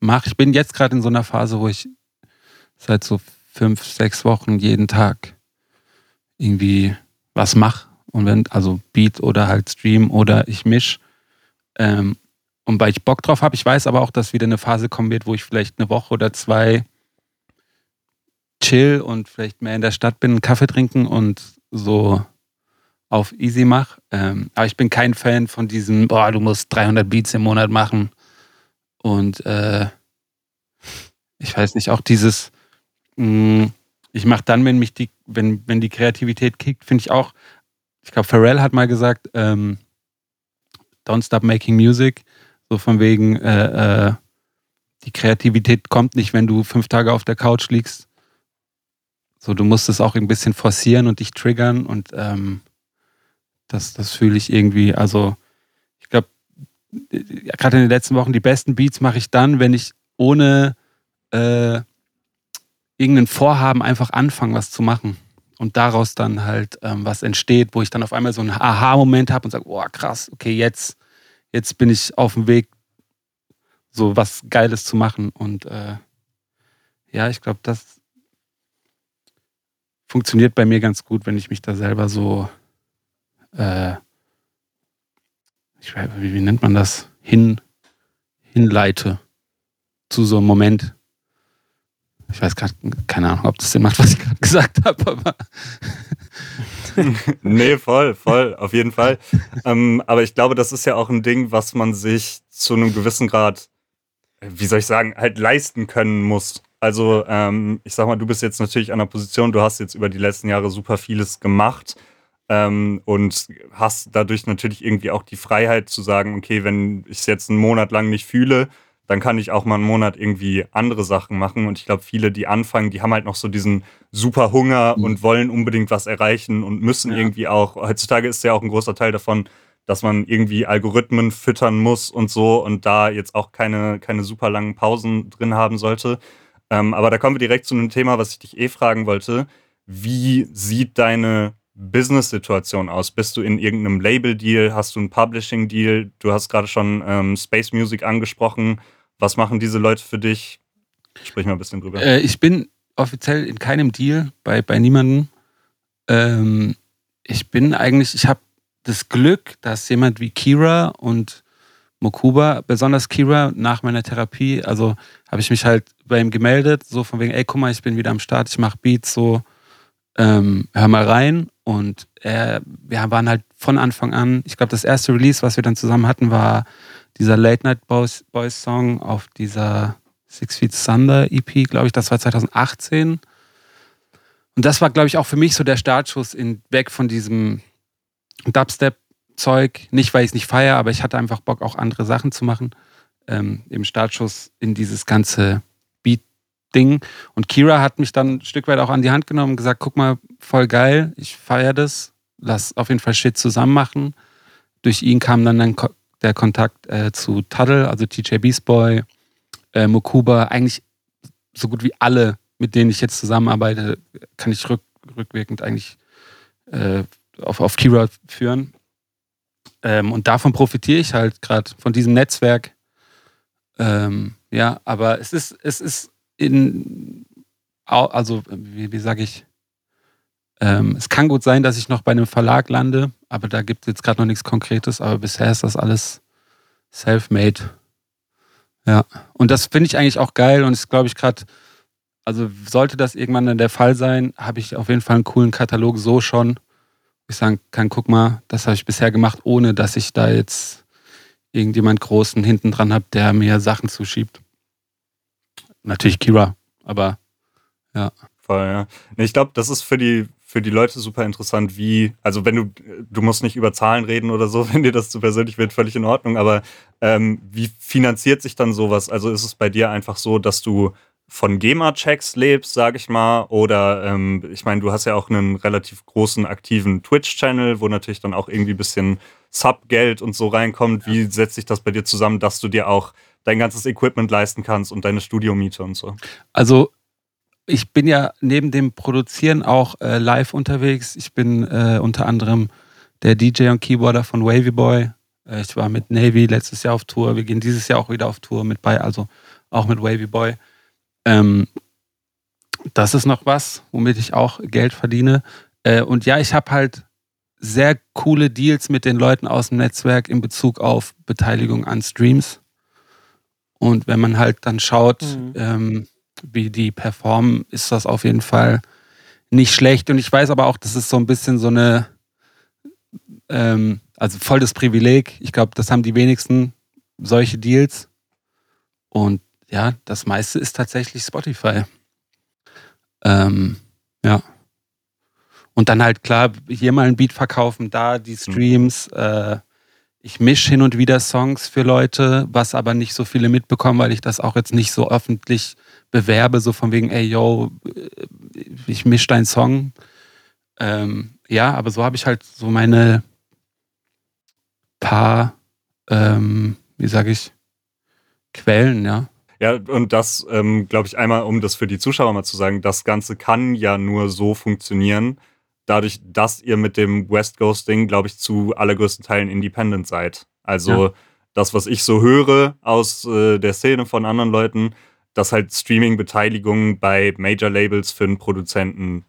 mache. Ich bin jetzt gerade in so einer Phase, wo ich seit so fünf, sechs Wochen jeden Tag irgendwie was mache. Und wenn, also Beat oder halt Stream oder ich misch. Ähm, und weil ich Bock drauf habe, ich weiß aber auch, dass wieder eine Phase kommen wird, wo ich vielleicht eine Woche oder zwei chill und vielleicht mehr in der Stadt bin, einen Kaffee trinken und so auf easy mache. Ähm, aber ich bin kein Fan von diesem, boah, du musst 300 Beats im Monat machen. Und äh, ich weiß nicht, auch dieses, mh, mm, ich mache dann, wenn mich die, wenn, wenn die Kreativität kickt, finde ich auch, ich glaube, Pharrell hat mal gesagt, ähm, don't stop making music. So von wegen, äh, äh, die Kreativität kommt nicht, wenn du fünf Tage auf der Couch liegst. So, du musst es auch ein bisschen forcieren und dich triggern und ähm, das, das fühle ich irgendwie. Also, ich glaube, gerade in den letzten Wochen, die besten Beats mache ich dann, wenn ich ohne äh, irgendein Vorhaben einfach anfange, was zu machen. Und daraus dann halt ähm, was entsteht, wo ich dann auf einmal so einen Aha-Moment habe und sage, oh krass, okay, jetzt, jetzt bin ich auf dem Weg, so was Geiles zu machen. Und äh, ja, ich glaube, das funktioniert bei mir ganz gut, wenn ich mich da selber so äh, ich weiß, wie, wie, nennt man das, hin, hinleite zu so einem Moment. Ich weiß gerade, keine Ahnung, ob das Sinn macht, was ich gerade [laughs] gesagt habe, aber. [laughs] nee, voll, voll, auf jeden Fall. ähm, aber ich glaube, das ist ja auch ein Ding, was man sich zu einem gewissen Grad, wie soll ich sagen, halt leisten können muss. Also, ähm, ich sag mal, du bist jetzt natürlich an einer Position, du hast jetzt über die letzten Jahre super vieles gemacht ähm, und hast dadurch natürlich irgendwie auch die Freiheit zu sagen, okay, wenn ich es jetzt einen Monat lang nicht fühle, dann kann ich auch mal einen Monat irgendwie andere Sachen machen. Und ich glaube, viele, die anfangen, die haben halt noch so diesen super Hunger mhm. und wollen unbedingt was erreichen und müssen ja. irgendwie auch, heutzutage ist ja auch ein großer Teil davon, dass man irgendwie Algorithmen füttern muss und so und da jetzt auch keine, keine super langen Pausen drin haben sollte. Ähm, aber da kommen wir direkt zu einem Thema, was ich dich eh fragen wollte. Wie sieht deine Business-Situation aus? Bist du in irgendeinem Label-Deal? Hast du einen Publishing-Deal? Du hast gerade schon ähm, Space Music angesprochen. Was machen diese Leute für dich? Sprich mal ein bisschen drüber. Äh, ich bin offiziell in keinem Deal, bei, bei niemandem. Ähm, ich bin eigentlich, ich habe das Glück, dass jemand wie Kira und Mokuba, besonders Kira, nach meiner Therapie, also habe ich mich halt bei ihm gemeldet, so von wegen, ey, guck mal, ich bin wieder am Start, ich mache Beats, so, ähm, hör mal rein Und er, wir waren halt von Anfang an, ich glaube, das erste Release, was wir dann zusammen hatten, war dieser Late Night Boys, Boys Song auf dieser Six Feet Thunder EP, glaube ich, das war 2018. Und das war, glaube ich, auch für mich so der Startschuss in, weg von diesem Dubstep-Zeug. Nicht, weil ich es nicht feiere, aber ich hatte einfach Bock, auch andere Sachen zu machen. Ähm, Im Startschuss in dieses ganze Beat-Ding. Und Kira hat mich dann ein Stück weit auch an die Hand genommen und gesagt: guck mal, voll geil, ich feiere das. Lass auf jeden Fall Shit zusammen machen. Durch ihn kam dann, dann der Kontakt äh, zu Tuddle, also TJ Beast Boy, äh, Mokuba, eigentlich so gut wie alle mit denen ich jetzt zusammenarbeite, kann ich rück, rückwirkend eigentlich äh, auf, auf Kira führen. Ähm, und davon profitiere ich halt gerade von diesem Netzwerk. Ähm, ja, aber es ist, es ist in, also wie, wie sage ich, ähm, es kann gut sein, dass ich noch bei einem Verlag lande, aber da gibt es jetzt gerade noch nichts Konkretes, aber bisher ist das alles self-made. Ja, und das finde ich eigentlich auch geil und ist, glaube ich, gerade also sollte das irgendwann dann der Fall sein, habe ich auf jeden Fall einen coolen Katalog so schon. Ich sagen kann, guck mal, das habe ich bisher gemacht, ohne dass ich da jetzt irgendjemand Großen hinten dran habe, der mir Sachen zuschiebt. Natürlich Kira, aber ja. Voll, ja. Ich glaube, das ist für die, für die Leute super interessant, wie, also wenn du, du musst nicht über Zahlen reden oder so, [laughs] wenn dir das zu persönlich wird, völlig in Ordnung, aber ähm, wie finanziert sich dann sowas? Also ist es bei dir einfach so, dass du von GEMA-Checks lebst, sag ich mal, oder ähm, ich meine, du hast ja auch einen relativ großen aktiven Twitch-Channel, wo natürlich dann auch irgendwie ein bisschen Sub-Geld und so reinkommt. Wie setzt sich das bei dir zusammen, dass du dir auch dein ganzes Equipment leisten kannst und deine Studiomiete und so? Also ich bin ja neben dem Produzieren auch äh, live unterwegs. Ich bin äh, unter anderem der DJ und Keyboarder von Wavy Boy. Äh, ich war mit Navy letztes Jahr auf Tour. Wir gehen dieses Jahr auch wieder auf Tour mit bei, also auch mit Wavy Boy. Ähm, das ist noch was, womit ich auch Geld verdiene. Äh, und ja, ich habe halt sehr coole Deals mit den Leuten aus dem Netzwerk in Bezug auf Beteiligung an Streams. Und wenn man halt dann schaut, mhm. ähm, wie die performen, ist das auf jeden Fall nicht schlecht. Und ich weiß aber auch, das ist so ein bisschen so eine, ähm, also voll das Privileg. Ich glaube, das haben die wenigsten solche Deals. Und ja, das meiste ist tatsächlich Spotify. Ähm, ja. Und dann halt klar, hier mal ein Beat verkaufen, da die mhm. Streams. Äh, ich mische hin und wieder Songs für Leute, was aber nicht so viele mitbekommen, weil ich das auch jetzt nicht so öffentlich bewerbe, so von wegen, ey, yo, äh, ich mische deinen Song. Ähm, ja, aber so habe ich halt so meine paar, ähm, wie sage ich, Quellen, ja. Ja, und das, ähm, glaube ich, einmal, um das für die Zuschauer mal zu sagen, das Ganze kann ja nur so funktionieren, dadurch, dass ihr mit dem West Coast Ding, glaube ich, zu allergrößten Teilen independent seid. Also ja. das, was ich so höre aus äh, der Szene von anderen Leuten, dass halt Streaming-Beteiligungen bei Major-Labels für einen Produzenten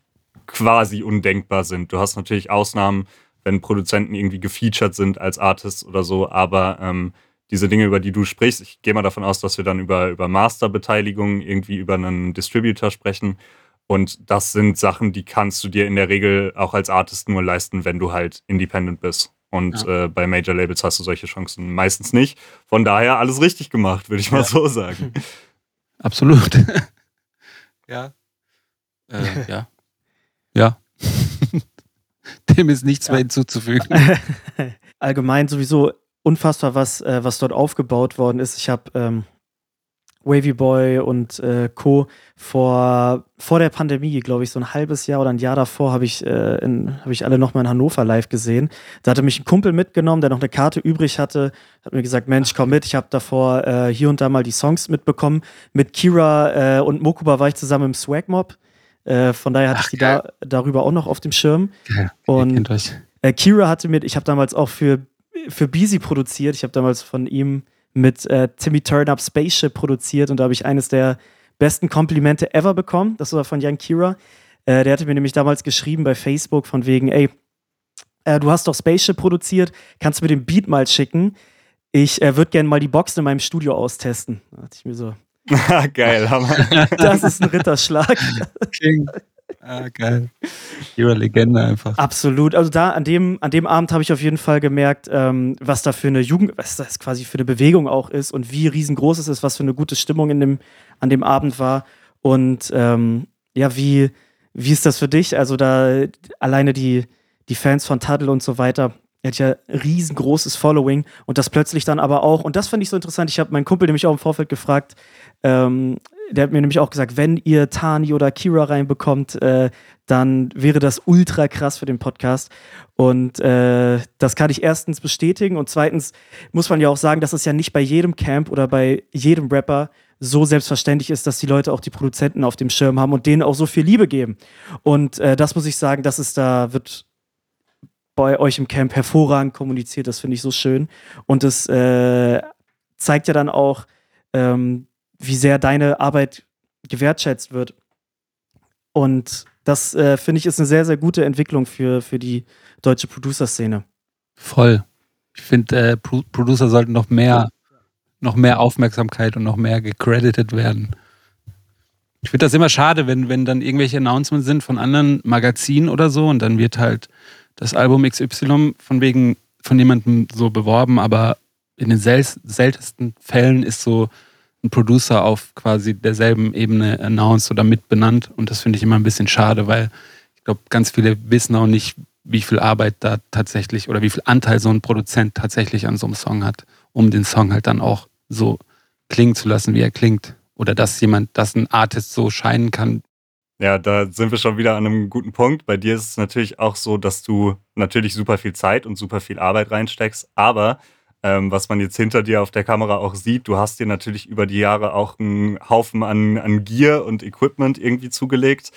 quasi undenkbar sind. Du hast natürlich Ausnahmen, wenn Produzenten irgendwie gefeatured sind als Artists oder so, aber ähm, diese Dinge, über die du sprichst, ich gehe mal davon aus, dass wir dann über, über Masterbeteiligung, irgendwie über einen Distributor sprechen. Und das sind Sachen, die kannst du dir in der Regel auch als Artist nur leisten, wenn du halt independent bist. Und ja. äh, bei Major Labels hast du solche Chancen meistens nicht. Von daher alles richtig gemacht, würde ich mal ja. so sagen. [laughs] Absolut. ja. [laughs] Äh, ja. Ja. [laughs] Dem ist nichts ja. mehr hinzuzufügen. Allgemein sowieso unfassbar, was, äh, was dort aufgebaut worden ist. Ich habe ähm, Wavy Boy und äh, Co. vor, vor der Pandemie, glaube ich, so ein halbes Jahr oder ein Jahr davor, habe ich, äh, hab ich alle nochmal in Hannover live gesehen. Da hatte mich ein Kumpel mitgenommen, der noch eine Karte übrig hatte, hat mir gesagt, Mensch, komm mit. Ich habe davor äh, hier und da mal die Songs mitbekommen. Mit Kira äh, und Mokuba war ich zusammen im Swag Mob. Äh, von daher hatte Ach, ich die da, darüber auch noch auf dem Schirm. Geil. Und äh, Kira hatte mir, ich habe damals auch für für Beezy produziert. Ich habe damals von ihm mit äh, Timmy Turnup Spaceship produziert und da habe ich eines der besten Komplimente ever bekommen. Das war von Jan Kira. Äh, der hatte mir nämlich damals geschrieben bei Facebook von wegen, ey, äh, du hast doch Spaceship produziert, kannst du mir den Beat mal schicken? Ich äh, würde gerne mal die Box in meinem Studio austesten. Da dachte ich mir so. [laughs] Geil, Hammer. [laughs] das ist ein Ritterschlag. King. Ah, geil. Ihre Legende einfach. Absolut. Also da an dem, an dem Abend habe ich auf jeden Fall gemerkt, ähm, was da für eine Jugend, was das quasi für eine Bewegung auch ist und wie riesengroß es ist, was für eine gute Stimmung in dem, an dem Abend war. Und ähm, ja, wie, wie ist das für dich? Also da alleine die, die Fans von Tuttle und so weiter, er hat ja riesengroßes Following und das plötzlich dann aber auch, und das fand ich so interessant, ich habe meinen Kumpel nämlich auch im Vorfeld gefragt, ähm, der hat mir nämlich auch gesagt, wenn ihr Tani oder Kira reinbekommt, äh, dann wäre das ultra krass für den Podcast. Und äh, das kann ich erstens bestätigen und zweitens muss man ja auch sagen, dass es ja nicht bei jedem Camp oder bei jedem Rapper so selbstverständlich ist, dass die Leute auch die Produzenten auf dem Schirm haben und denen auch so viel Liebe geben. Und äh, das muss ich sagen, das ist da, wird bei euch im Camp hervorragend kommuniziert. Das finde ich so schön. Und es äh, zeigt ja dann auch, ähm, wie sehr deine Arbeit gewertschätzt wird. Und das äh, finde ich ist eine sehr, sehr gute Entwicklung für, für die deutsche Producer-Szene. Voll. Ich finde, äh, Pro Producer sollten noch mehr, noch mehr Aufmerksamkeit und noch mehr gecredited werden. Ich finde das immer schade, wenn, wenn dann irgendwelche Announcements sind von anderen Magazinen oder so und dann wird halt das Album XY von wegen von jemandem so beworben, aber in den sel seltensten Fällen ist so ein Producer auf quasi derselben Ebene announced oder mitbenannt und das finde ich immer ein bisschen schade, weil ich glaube, ganz viele wissen auch nicht, wie viel Arbeit da tatsächlich oder wie viel Anteil so ein Produzent tatsächlich an so einem Song hat, um den Song halt dann auch so klingen zu lassen, wie er klingt. Oder dass jemand, dass ein Artist so scheinen kann, ja, da sind wir schon wieder an einem guten Punkt. Bei dir ist es natürlich auch so, dass du natürlich super viel Zeit und super viel Arbeit reinsteckst. Aber ähm, was man jetzt hinter dir auf der Kamera auch sieht, du hast dir natürlich über die Jahre auch einen Haufen an, an Gear und Equipment irgendwie zugelegt.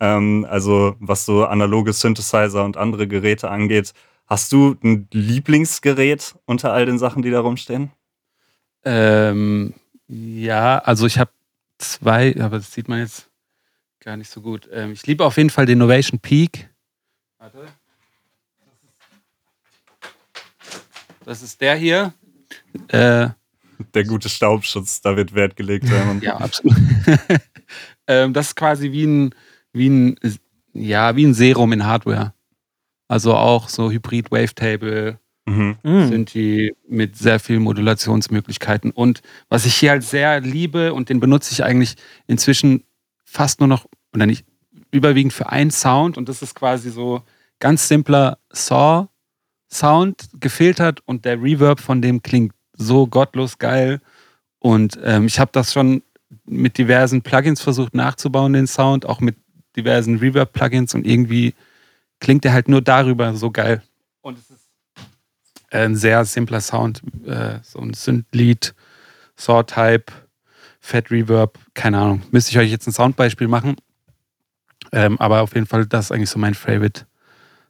Ähm, also was so analoge Synthesizer und andere Geräte angeht. Hast du ein Lieblingsgerät unter all den Sachen, die da rumstehen? Ähm, ja, also ich habe zwei, aber das sieht man jetzt gar nicht so gut. Ähm, ich liebe auf jeden Fall den Innovation Peak. Warte. Das ist der hier. Äh, der gute Staubschutz, da wird Wert gelegt. ja, absolut. [laughs] ähm, das ist quasi wie ein, wie ein, ja, wie ein Serum in Hardware. Also auch so Hybrid Wavetable, mhm. sind die mit sehr vielen Modulationsmöglichkeiten. Und was ich hier halt sehr liebe und den benutze ich eigentlich inzwischen fast nur noch, oder nicht, überwiegend für einen Sound und das ist quasi so ganz simpler Saw-Sound gefiltert und der Reverb von dem klingt so gottlos geil. Und ähm, ich habe das schon mit diversen Plugins versucht nachzubauen, den Sound, auch mit diversen Reverb-Plugins und irgendwie klingt der halt nur darüber so geil. Und es ist ein sehr simpler Sound, äh, so ein Synth-Lead, Saw-Type Fat Reverb, keine Ahnung. Müsste ich euch jetzt ein Soundbeispiel machen. Ähm, aber auf jeden Fall, das ist eigentlich so mein Favorite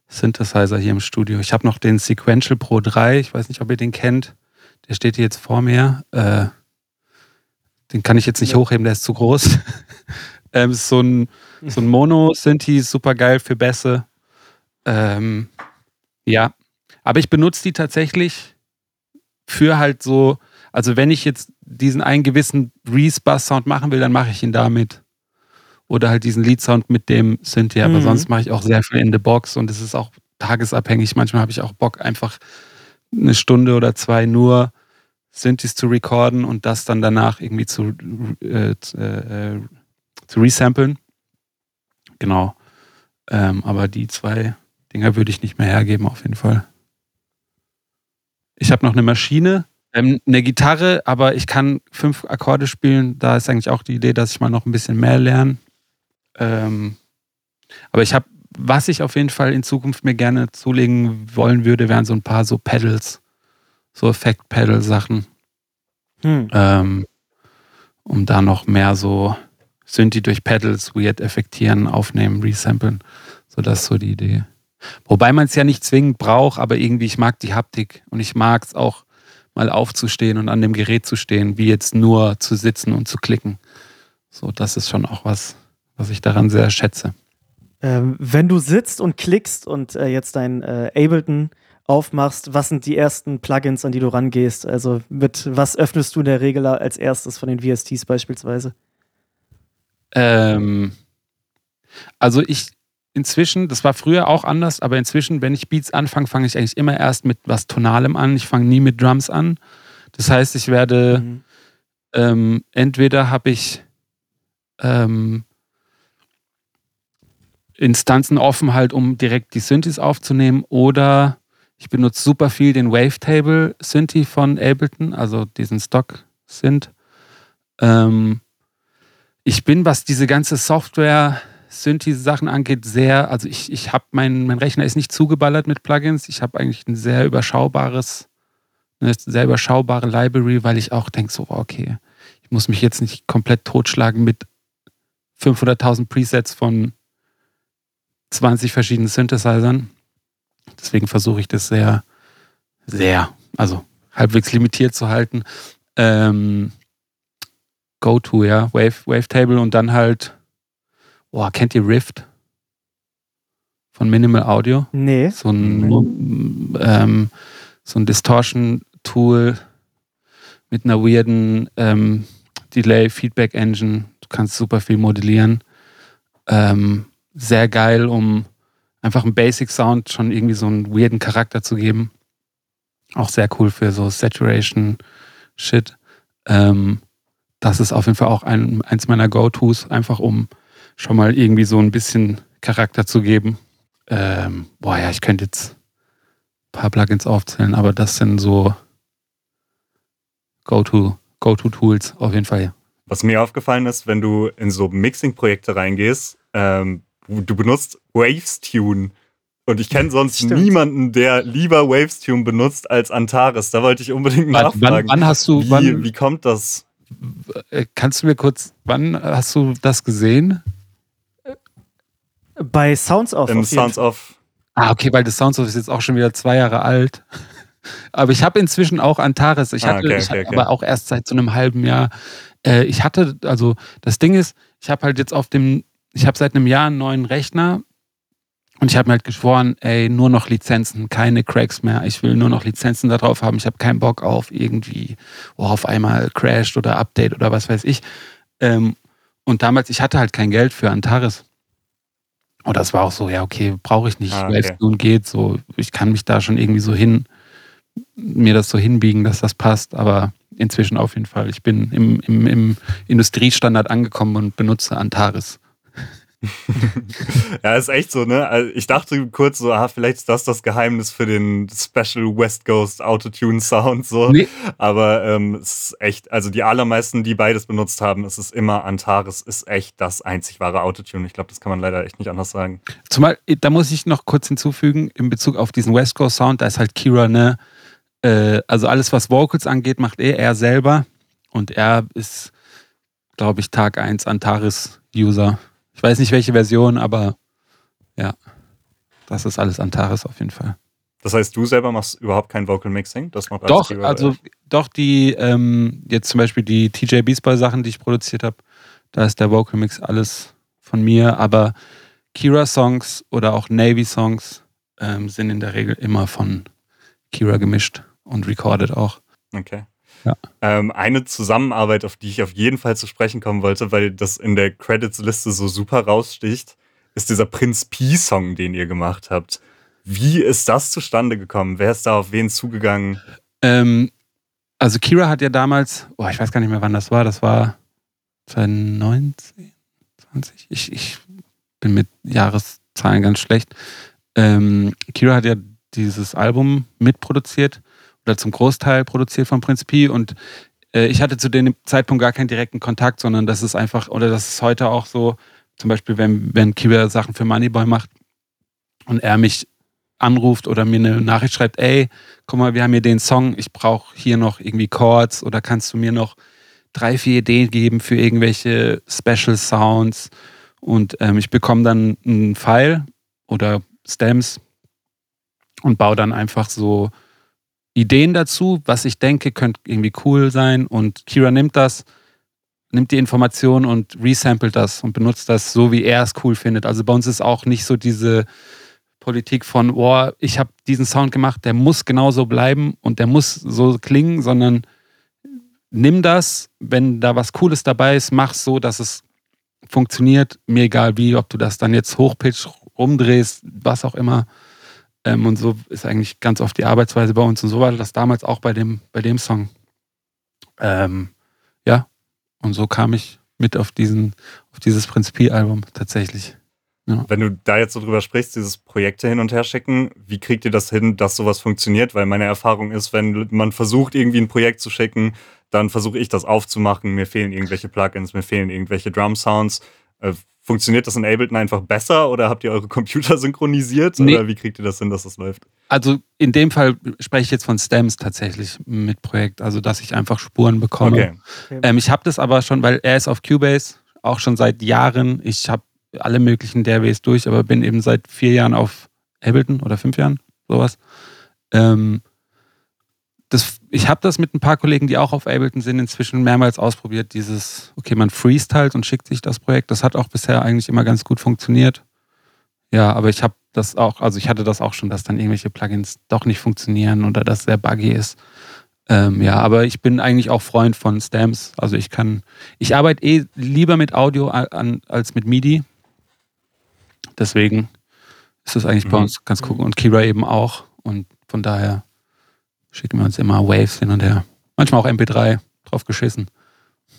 Synthesizer hier im Studio. Ich habe noch den Sequential Pro 3. Ich weiß nicht, ob ihr den kennt. Der steht hier jetzt vor mir. Äh, den kann ich jetzt nicht ja. hochheben, der ist zu groß. [laughs] ähm, ist so ein, so ein [laughs] Mono-Synthi, super geil für Bässe. Ähm, ja, aber ich benutze die tatsächlich für halt so also wenn ich jetzt diesen einen gewissen Reese-Bass-Sound machen will, dann mache ich ihn damit. Oder halt diesen Lead-Sound mit dem Synthia. Aber mhm. sonst mache ich auch sehr viel in the Box und es ist auch tagesabhängig. Manchmal habe ich auch Bock, einfach eine Stunde oder zwei nur Synthes zu recorden und das dann danach irgendwie zu, äh, zu, äh, zu resamplen. Genau. Ähm, aber die zwei Dinger würde ich nicht mehr hergeben, auf jeden Fall. Ich habe noch eine Maschine, ähm, eine Gitarre, aber ich kann fünf Akkorde spielen. Da ist eigentlich auch die Idee, dass ich mal noch ein bisschen mehr lerne. Ähm, aber ich habe, was ich auf jeden Fall in Zukunft mir gerne zulegen wollen würde, wären so ein paar so Pedals, so Effekt-Pedal-Sachen. Hm. Ähm, um da noch mehr so Synthi durch Pedals, weird effektieren, aufnehmen, resamplen. So, das ist so die Idee. Wobei man es ja nicht zwingend braucht, aber irgendwie, ich mag die Haptik und ich mag es auch mal aufzustehen und an dem Gerät zu stehen, wie jetzt nur zu sitzen und zu klicken. So, das ist schon auch was, was ich daran sehr schätze. Ähm, wenn du sitzt und klickst und äh, jetzt dein äh, Ableton aufmachst, was sind die ersten Plugins, an die du rangehst? Also mit was öffnest du in der Regel als erstes von den VSTs beispielsweise? Ähm, Also ich inzwischen, das war früher auch anders, aber inzwischen, wenn ich Beats anfange, fange ich eigentlich immer erst mit was Tonalem an. Ich fange nie mit Drums an. Das heißt, ich werde mhm. ähm, entweder habe ich ähm, Instanzen offen halt, um direkt die Synthes aufzunehmen oder ich benutze super viel den Wavetable Synthi von Ableton, also diesen Stock Synth. Ähm, ich bin, was diese ganze Software Synthi-Sachen angeht, sehr, also ich, ich habe, mein, mein Rechner ist nicht zugeballert mit Plugins. Ich habe eigentlich ein sehr überschaubares, eine sehr überschaubare Library, weil ich auch denke, so, okay, ich muss mich jetzt nicht komplett totschlagen mit 500.000 Presets von 20 verschiedenen Synthesizern. Deswegen versuche ich das sehr, sehr, also halbwegs limitiert zu halten. Ähm, Go-To, ja, Wave, Wavetable und dann halt Boah, kennt ihr Rift? Von Minimal Audio? Nee. So ein, ähm, so ein Distortion-Tool mit einer weirden ähm, Delay-Feedback-Engine. Du kannst super viel modellieren. Ähm, sehr geil, um einfach einen Basic-Sound schon irgendwie so einen weirden Charakter zu geben. Auch sehr cool für so Saturation-Shit. Ähm, das ist auf jeden Fall auch ein, eins meiner Go-Tos, einfach um schon mal irgendwie so ein bisschen Charakter zu geben. Ähm, boah, ja, ich könnte jetzt ein paar Plugins aufzählen, aber das sind so Go-To, Go-To-Tools auf jeden Fall. Was mir aufgefallen ist, wenn du in so Mixing-Projekte reingehst, ähm, du benutzt Wavestune. Und ich kenne sonst Stimmt. niemanden, der lieber Wavestune benutzt als Antares. Da wollte ich unbedingt nachfragen. Wann, wann hast du, wie, wann, wie kommt das? Äh, kannst du mir kurz, wann hast du das gesehen? Bei Sounds Off. Im Sounds Off. Ah, okay, weil das Sounds Off ist jetzt auch schon wieder zwei Jahre alt. [laughs] Aber ich habe inzwischen auch Antares. Ich ah, hatte, ah, okay, ich okay, okay. aber auch erst seit so einem halben Jahr. Äh, ich hatte, also das Ding ist, ich habe halt jetzt auf dem, ich habe seit einem Jahr einen neuen Rechner und ich habe mir halt geschworen, ey, nur noch Lizenzen, keine Cracks mehr. Ich will nur noch Lizenzen da drauf haben. Ich habe keinen Bock auf irgendwie, oh, auf einmal crasht oder Update oder was weiß ich. Ähm, und damals, ich hatte halt kein Geld für Antares. Und das war auch so, ja, okay, brauche ich nicht, ah, okay. nun geht. So, ich kann mich da schon irgendwie so hin, mir das so hinbiegen, dass das passt. Aber inzwischen auf jeden Fall. Ich bin im, im, im Industriestandard angekommen und benutze Antares. [laughs] ja, ist echt so, ne? Also ich dachte kurz so, ah, vielleicht ist das das Geheimnis für den Special West Coast Autotune Sound so. Nee. Aber ähm, es ist echt, also die allermeisten, die beides benutzt haben, es ist immer Antares, ist echt das einzig wahre Autotune. Ich glaube, das kann man leider echt nicht anders sagen. Zumal, da muss ich noch kurz hinzufügen, in Bezug auf diesen West Coast Sound, da ist halt Kira, ne? Äh, also alles, was Vocals angeht, macht er, er selber. Und er ist, glaube ich, Tag 1 Antares-User. Ich weiß nicht, welche Version, aber ja, das ist alles Antares auf jeden Fall. Das heißt, du selber machst überhaupt kein Vocal Mixing? Das macht doch, also doch die, ähm, jetzt zum Beispiel die TJ Beasball Sachen, die ich produziert habe, da ist der Vocal Mix alles von mir, aber Kira Songs oder auch Navy Songs ähm, sind in der Regel immer von Kira gemischt und recorded auch. Okay. Ja. Ähm, eine Zusammenarbeit, auf die ich auf jeden Fall zu sprechen kommen wollte, weil das in der Credits-Liste so super raussticht, ist dieser Prinz P-Song, den ihr gemacht habt. Wie ist das zustande gekommen? Wer ist da auf wen zugegangen? Ähm, also Kira hat ja damals, oh, ich weiß gar nicht mehr, wann das war, das war 2019, 20. Ich, ich bin mit Jahreszahlen ganz schlecht. Ähm, Kira hat ja dieses Album mitproduziert oder zum Großteil produziert von Prinz Pi und äh, ich hatte zu dem Zeitpunkt gar keinen direkten Kontakt, sondern das ist einfach, oder das ist heute auch so, zum Beispiel, wenn, wenn Kiba Sachen für Moneyboy macht und er mich anruft oder mir eine Nachricht schreibt, ey, guck mal, wir haben hier den Song, ich brauche hier noch irgendwie Chords oder kannst du mir noch drei, vier Ideen geben für irgendwelche Special Sounds? Und ähm, ich bekomme dann einen File oder Stems und baue dann einfach so Ideen dazu, was ich denke, könnte irgendwie cool sein. Und Kira nimmt das, nimmt die Information und resampelt das und benutzt das so, wie er es cool findet. Also bei uns ist auch nicht so diese Politik von, oh, ich habe diesen Sound gemacht, der muss genauso bleiben und der muss so klingen, sondern nimm das, wenn da was Cooles dabei ist, mach so, dass es funktioniert, mir egal wie, ob du das dann jetzt hochpitch, rumdrehst, was auch immer. Ähm, und so ist eigentlich ganz oft die Arbeitsweise bei uns. Und so war das damals auch bei dem, bei dem Song. Ähm, ja, und so kam ich mit auf diesen, auf dieses Prinzipie-Album tatsächlich. Ja. Wenn du da jetzt so drüber sprichst, dieses Projekte hin und her schicken, wie kriegt ihr das hin, dass sowas funktioniert? Weil meine Erfahrung ist, wenn man versucht, irgendwie ein Projekt zu schicken, dann versuche ich das aufzumachen. Mir fehlen irgendwelche Plugins, mir fehlen irgendwelche Drum-Sounds. Äh, funktioniert das in Ableton einfach besser oder habt ihr eure Computer [laughs] synchronisiert? Nee. Oder wie kriegt ihr das hin, dass das läuft? Also in dem Fall spreche ich jetzt von Stems tatsächlich mit Projekt, also dass ich einfach Spuren bekomme. Okay. Ähm, ich habe das aber schon, weil er ist auf Cubase, auch schon seit Jahren. Ich habe alle möglichen Derways durch, aber bin eben seit vier Jahren auf Ableton oder fünf Jahren, sowas. Ähm, das, ich habe das mit ein paar Kollegen, die auch auf Ableton sind, inzwischen mehrmals ausprobiert. Dieses, okay, man freestylt und schickt sich das Projekt. Das hat auch bisher eigentlich immer ganz gut funktioniert. Ja, aber ich habe das auch, also ich hatte das auch schon, dass dann irgendwelche Plugins doch nicht funktionieren oder dass sehr buggy ist. Ähm, ja, aber ich bin eigentlich auch Freund von Stamps. Also ich kann, ich arbeite eh lieber mit Audio an, als mit MIDI. Deswegen ist das eigentlich mhm. bei uns ganz cool. Und Kira eben auch. Und von daher schicken wir uns immer Waves hin und her. Manchmal auch MP3 drauf geschissen.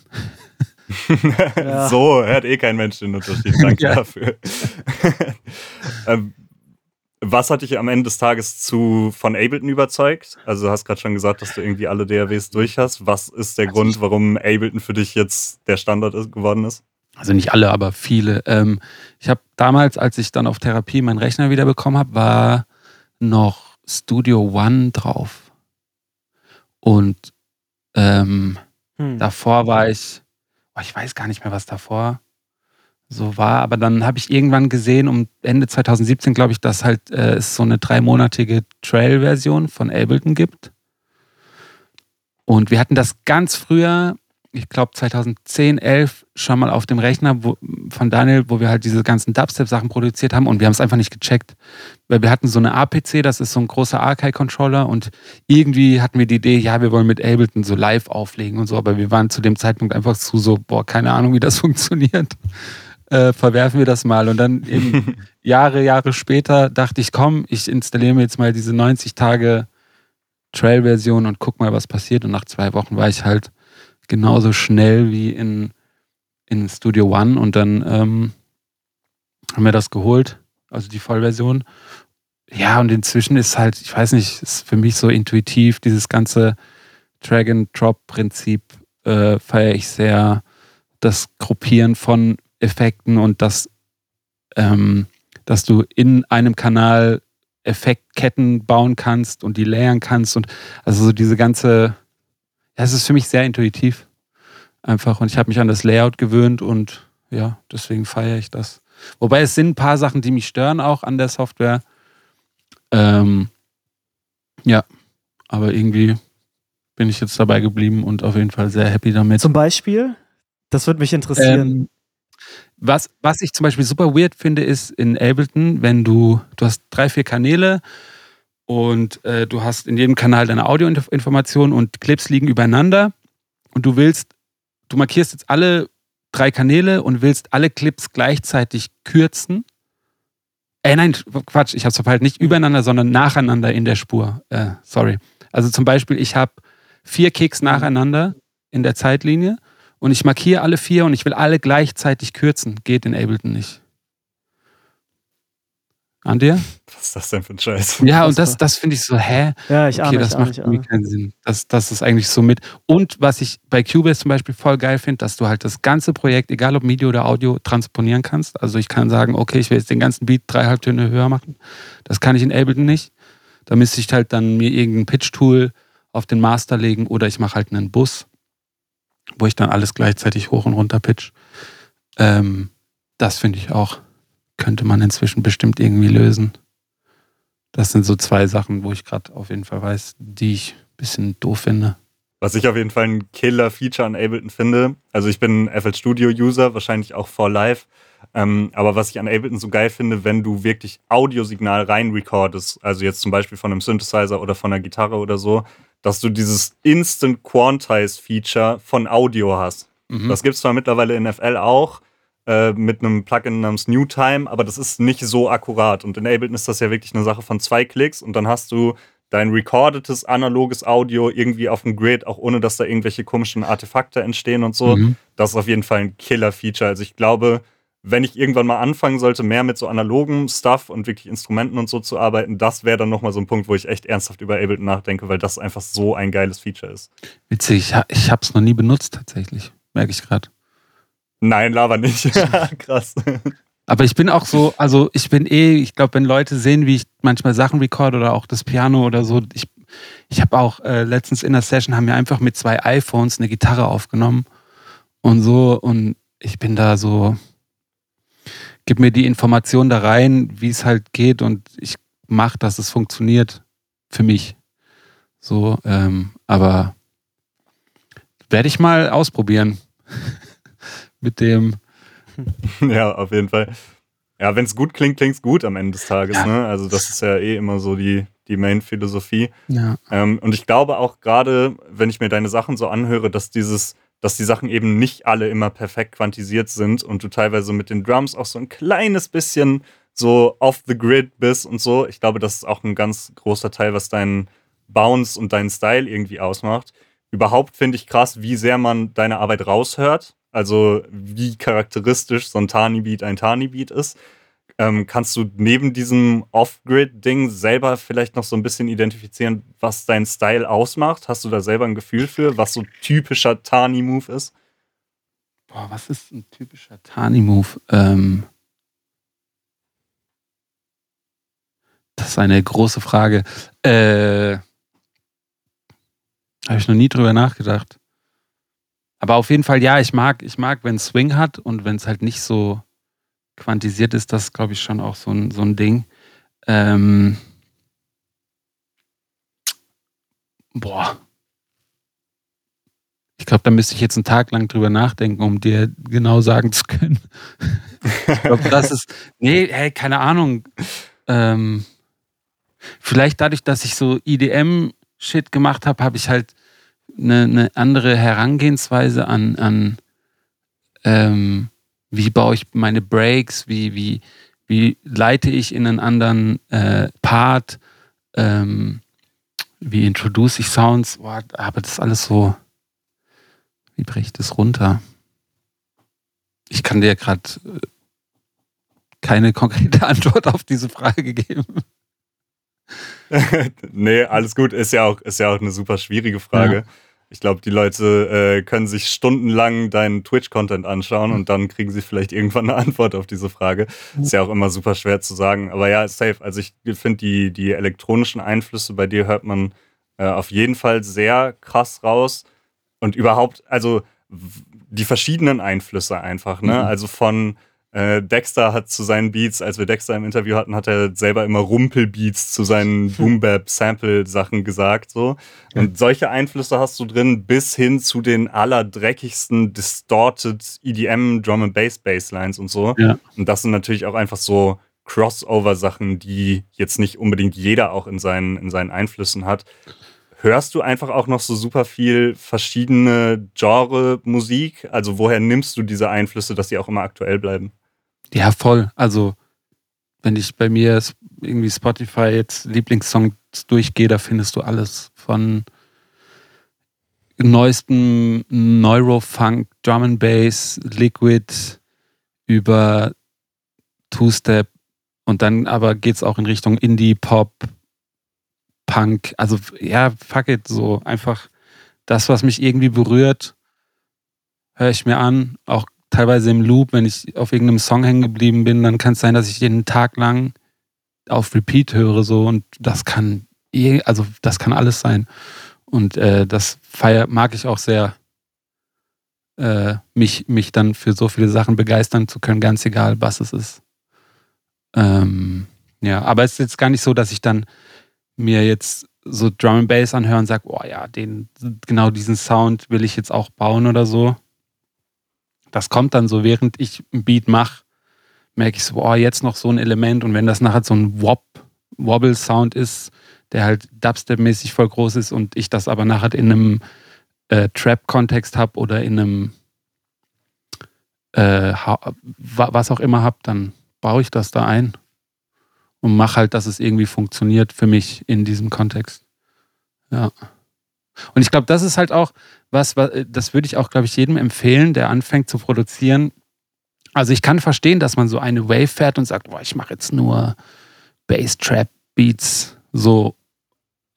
[laughs] ja. So hört eh kein Mensch den Unterschied. Danke [laughs] ja. dafür. [laughs] ähm, was hat dich am Ende des Tages zu von Ableton überzeugt? Also du hast gerade schon gesagt, dass du irgendwie alle DAWs durch hast. Was ist der also Grund, warum Ableton für dich jetzt der Standard ist, geworden ist? Also nicht alle, aber viele. Ähm, ich habe damals, als ich dann auf Therapie meinen Rechner wieder bekommen habe, war noch Studio One drauf. Und ähm, hm. davor war ich, oh, ich weiß gar nicht mehr, was davor so war. Aber dann habe ich irgendwann gesehen, um Ende 2017, glaube ich, dass halt äh, es so eine dreimonatige Trail-Version von Ableton gibt. Und wir hatten das ganz früher, ich glaube 2010, 11, schon mal auf dem Rechner wo, von Daniel, wo wir halt diese ganzen Dubstep-Sachen produziert haben und wir haben es einfach nicht gecheckt. Weil wir hatten so eine APC, das ist so ein großer Archive-Controller und irgendwie hatten wir die Idee, ja, wir wollen mit Ableton so live auflegen und so, aber wir waren zu dem Zeitpunkt einfach zu so, boah, keine Ahnung, wie das [laughs] funktioniert äh, verwerfen wir das mal. Und dann eben [laughs] Jahre, Jahre später dachte ich, komm, ich installiere mir jetzt mal diese 90 Tage Trail-Version und guck mal, was passiert. Und nach zwei Wochen war ich halt genauso schnell wie in, in Studio One und dann ähm, haben wir das geholt, also die Vollversion. Ja, und inzwischen ist halt, ich weiß nicht, ist für mich so intuitiv, dieses ganze Drag-and-Drop-Prinzip äh, feiere ich sehr. Das Gruppieren von Effekten und das, ähm, dass du in einem Kanal Effektketten bauen kannst und die layern kannst und also so diese ganze, es ist für mich sehr intuitiv einfach und ich habe mich an das Layout gewöhnt und ja, deswegen feiere ich das. Wobei es sind ein paar Sachen, die mich stören auch an der Software. Ähm, ja, aber irgendwie bin ich jetzt dabei geblieben und auf jeden Fall sehr happy damit. Zum Beispiel? Das würde mich interessieren. Ähm, was, was ich zum Beispiel super weird finde, ist in Ableton, wenn du, du hast drei, vier Kanäle und äh, du hast in jedem Kanal deine Audioinformationen und Clips liegen übereinander und du willst, du markierst jetzt alle drei Kanäle und willst alle Clips gleichzeitig kürzen. Äh, nein, Quatsch, ich habe es verpeilt. Nicht übereinander, sondern nacheinander in der Spur. Äh, sorry. Also zum Beispiel, ich habe vier Kicks nacheinander in der Zeitlinie und ich markiere alle vier und ich will alle gleichzeitig kürzen. Geht in Ableton nicht. An dir? Was ist das denn für ein Scheiß? Ja, und das, das finde ich so, hä? Ja, ich okay, ahne, das ich macht irgendwie keinen Sinn. Das, das ist eigentlich so mit. Und was ich bei Cubase zum Beispiel voll geil finde, dass du halt das ganze Projekt, egal ob MIDI oder Audio, transponieren kannst. Also ich kann sagen, okay, ich will jetzt den ganzen Beat drei Halbtöne höher machen. Das kann ich in Ableton nicht. Da müsste ich halt dann mir irgendein Pitch-Tool auf den Master legen oder ich mache halt einen Bus wo ich dann alles gleichzeitig hoch und runter pitch. Ähm, das finde ich auch, könnte man inzwischen bestimmt irgendwie lösen. Das sind so zwei Sachen, wo ich gerade auf jeden Fall weiß, die ich ein bisschen doof finde. Was ich auf jeden Fall ein Killer-Feature an Ableton finde, also ich bin FL Studio-User, wahrscheinlich auch for life, ähm, aber was ich an Ableton so geil finde, wenn du wirklich Audiosignal rein recordest, also jetzt zum Beispiel von einem Synthesizer oder von einer Gitarre oder so, dass du dieses Instant Quantize Feature von Audio hast. Mhm. Das gibt es zwar mittlerweile in FL auch, äh, mit einem Plugin namens NewTime, aber das ist nicht so akkurat. Und in Ableton ist das ja wirklich eine Sache von zwei Klicks und dann hast du dein recordetes analoges Audio irgendwie auf dem Grid, auch ohne dass da irgendwelche komischen Artefakte entstehen und so. Mhm. Das ist auf jeden Fall ein Killer-Feature. Also ich glaube, wenn ich irgendwann mal anfangen sollte, mehr mit so analogen Stuff und wirklich Instrumenten und so zu arbeiten, das wäre dann nochmal so ein Punkt, wo ich echt ernsthaft über Ableton nachdenke, weil das einfach so ein geiles Feature ist. Witzig, ich habe es noch nie benutzt tatsächlich, merke ich gerade. Nein, Lava nicht. [laughs] Krass. Aber ich bin auch so, also ich bin eh, ich glaube, wenn Leute sehen, wie ich manchmal Sachen record oder auch das Piano oder so, ich, ich habe auch äh, letztens in der Session haben wir einfach mit zwei iPhones eine Gitarre aufgenommen und so und ich bin da so, gib mir die Information da rein, wie es halt geht und ich mache, dass es funktioniert für mich. So, ähm, aber werde ich mal ausprobieren [laughs] mit dem. [laughs] Ja, auf jeden Fall. Ja, wenn es gut klingt, klingt es gut am Ende des Tages. Ja. Ne? Also das ist ja eh immer so die, die Main-Philosophie. Ja. Ähm, und ich glaube auch gerade, wenn ich mir deine Sachen so anhöre, dass dieses, dass die Sachen eben nicht alle immer perfekt quantisiert sind und du teilweise mit den Drums auch so ein kleines bisschen so off the grid bist und so. Ich glaube, das ist auch ein ganz großer Teil, was deinen Bounce und deinen Style irgendwie ausmacht. Überhaupt finde ich krass, wie sehr man deine Arbeit raushört also wie charakteristisch so ein Tani-Beat ein Tani-Beat ist. Ähm, kannst du neben diesem Off-Grid-Ding selber vielleicht noch so ein bisschen identifizieren, was dein Style ausmacht? Hast du da selber ein Gefühl für, was so typischer Tani-Move ist? Boah, was ist ein typischer Tani-Move? Ähm das ist eine große Frage. Äh, Habe ich noch nie drüber nachgedacht. Aber auf jeden Fall, ja, ich mag, ich mag, wenn es Swing hat und wenn es halt nicht so quantisiert ist, das glaube ich schon auch so ein, so ein Ding. Ähm, boah. Ich glaube, da müsste ich jetzt einen Tag lang drüber nachdenken, um dir genau sagen zu können. ich glaube, das ist. Nee, hey, keine Ahnung. Ähm, vielleicht dadurch, dass ich so IDM-Shit gemacht habe, habe ich halt eine, eine andere Herangehensweise an, an ähm, wie baue ich meine Breaks, wie, wie, wie leite ich in einen anderen äh, Part, ähm, wie introduce ich Sounds, Boah, aber das ist alles so, wie breche ich das runter? Ich kann dir gerade äh, keine konkrete [laughs] Antwort auf diese Frage geben. [laughs] nee, alles gut. Ist ja auch, ist ja auch eine super schwierige Frage. Ja. Ich glaube, die Leute äh, können sich stundenlang deinen Twitch-Content anschauen und dann kriegen sie vielleicht irgendwann eine Antwort auf diese Frage. Ist ja auch immer super schwer zu sagen. Aber ja, safe. Also ich finde, die, die elektronischen Einflüsse bei dir hört man äh, auf jeden Fall sehr krass raus. Und überhaupt, also die verschiedenen Einflüsse einfach, ne? Mhm. Also von äh, Dexter hat zu seinen Beats, als wir Dexter im Interview hatten, hat er selber immer Rumpelbeats zu seinen [laughs] Boom-Bap-Sample-Sachen gesagt. So. Und solche Einflüsse hast du drin bis hin zu den allerdreckigsten distorted EDM Drum and Bass Basslines und so. Ja. Und das sind natürlich auch einfach so Crossover-Sachen, die jetzt nicht unbedingt jeder auch in seinen, in seinen Einflüssen hat. Hörst du einfach auch noch so super viel verschiedene Genre-Musik? Also woher nimmst du diese Einflüsse, dass sie auch immer aktuell bleiben? Ja, voll. Also, wenn ich bei mir irgendwie Spotify jetzt Lieblingssongs durchgehe, da findest du alles von neuestem Neurofunk, Drum and Bass, Liquid über Two-Step und dann aber geht es auch in Richtung Indie-Pop, Punk. Also ja, fuck it, so einfach das, was mich irgendwie berührt, höre ich mir an, auch teilweise im Loop, wenn ich auf irgendeinem Song hängen geblieben bin, dann kann es sein, dass ich den Tag lang auf Repeat höre so und das kann eh, also das kann alles sein und äh, das feier, mag ich auch sehr, äh, mich, mich dann für so viele Sachen begeistern zu können, ganz egal, was es ist. Ähm, ja, aber es ist jetzt gar nicht so, dass ich dann mir jetzt so Drum and Bass anhöre und sage, oh ja, den, genau diesen Sound will ich jetzt auch bauen oder so das kommt dann so, während ich ein Beat mache, merke ich so, oh, jetzt noch so ein Element und wenn das nachher so ein Wop, Wobble-Sound ist, der halt Dubstep-mäßig voll groß ist und ich das aber nachher in einem äh, Trap-Kontext habe oder in einem äh, was auch immer habe, dann baue ich das da ein und mache halt, dass es irgendwie funktioniert für mich in diesem Kontext. Ja. Und ich glaube, das ist halt auch was, was das würde ich auch, glaube ich, jedem empfehlen, der anfängt zu produzieren. Also ich kann verstehen, dass man so eine Wave fährt und sagt, boah, ich mache jetzt nur Bass-Trap-Beats so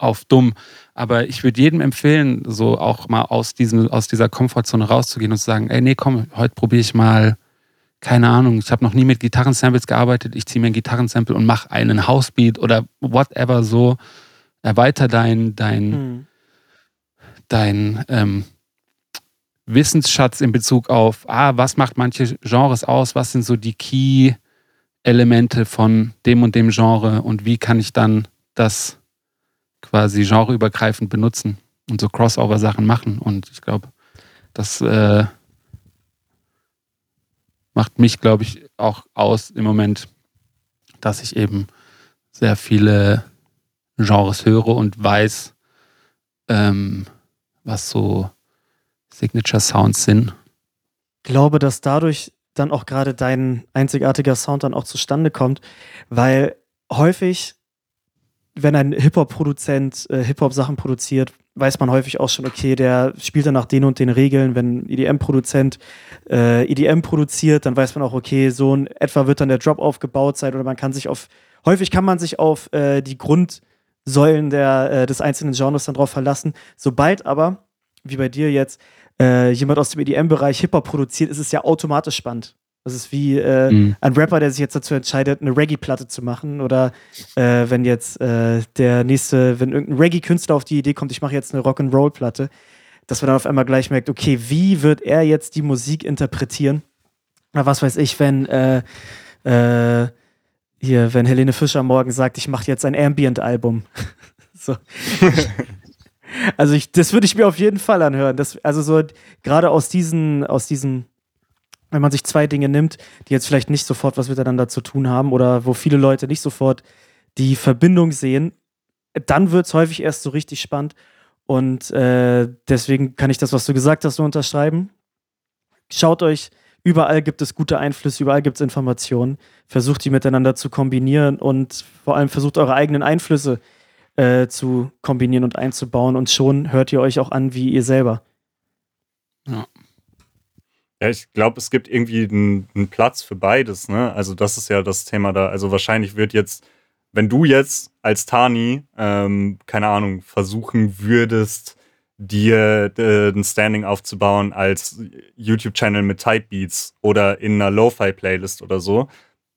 auf dumm. Aber ich würde jedem empfehlen, so auch mal aus, diesem, aus dieser Komfortzone rauszugehen und zu sagen, ey, nee, komm, heute probiere ich mal, keine Ahnung, ich habe noch nie mit Gitarrensamples gearbeitet, ich ziehe mir ein Gitarrensample und mache einen Housebeat oder whatever so. Erweiter dein, dein, mhm. Dein ähm, Wissensschatz in Bezug auf, ah, was macht manche Genres aus, was sind so die Key-Elemente von dem und dem Genre und wie kann ich dann das quasi genreübergreifend benutzen und so Crossover-Sachen machen. Und ich glaube, das äh, macht mich, glaube ich, auch aus im Moment, dass ich eben sehr viele Genres höre und weiß, ähm, was so Signature Sounds sind. Ich glaube, dass dadurch dann auch gerade dein einzigartiger Sound dann auch zustande kommt, weil häufig wenn ein Hip-Hop-Produzent äh, Hip-Hop-Sachen produziert, weiß man häufig auch schon, okay, der spielt dann nach den und den Regeln. Wenn ein EDM-Produzent äh, EDM produziert, dann weiß man auch, okay, so in etwa wird dann der Drop aufgebaut sein oder man kann sich auf, häufig kann man sich auf äh, die Grundsäulen der, äh, des einzelnen Genres dann drauf verlassen. Sobald aber, wie bei dir jetzt, äh, jemand aus dem EDM-Bereich Hip-Hop produziert, ist es ja automatisch spannend. Das ist wie äh, mhm. ein Rapper, der sich jetzt dazu entscheidet, eine Reggae-Platte zu machen. Oder äh, wenn jetzt äh, der nächste, wenn irgendein Reggae-Künstler auf die Idee kommt, ich mache jetzt eine Rock'n'Roll-Platte, dass man dann auf einmal gleich merkt, okay, wie wird er jetzt die Musik interpretieren? Oder was weiß ich, wenn äh, äh, hier, wenn Helene Fischer morgen sagt, ich mache jetzt ein Ambient-Album. [laughs] so. [laughs] also ich, das würde ich mir auf jeden Fall anhören. Das, also so gerade aus diesen, aus diesen wenn man sich zwei Dinge nimmt, die jetzt vielleicht nicht sofort was miteinander zu tun haben oder wo viele Leute nicht sofort die Verbindung sehen, dann wird es häufig erst so richtig spannend. Und äh, deswegen kann ich das, was du gesagt hast, nur unterschreiben. Schaut euch, überall gibt es gute Einflüsse, überall gibt es Informationen. Versucht die miteinander zu kombinieren und vor allem versucht eure eigenen Einflüsse äh, zu kombinieren und einzubauen. Und schon hört ihr euch auch an wie ihr selber. Ja. Ja, ich glaube, es gibt irgendwie einen, Platz für beides. Ne? Also das ist ja das Thema da. Also wahrscheinlich wird jetzt, wenn du jetzt als Tani, ähm, keine Ahnung, versuchen würdest, dir äh, ein Standing aufzubauen als YouTube-Channel mit Type Beats oder in einer Lo-Fi-Playlist oder so,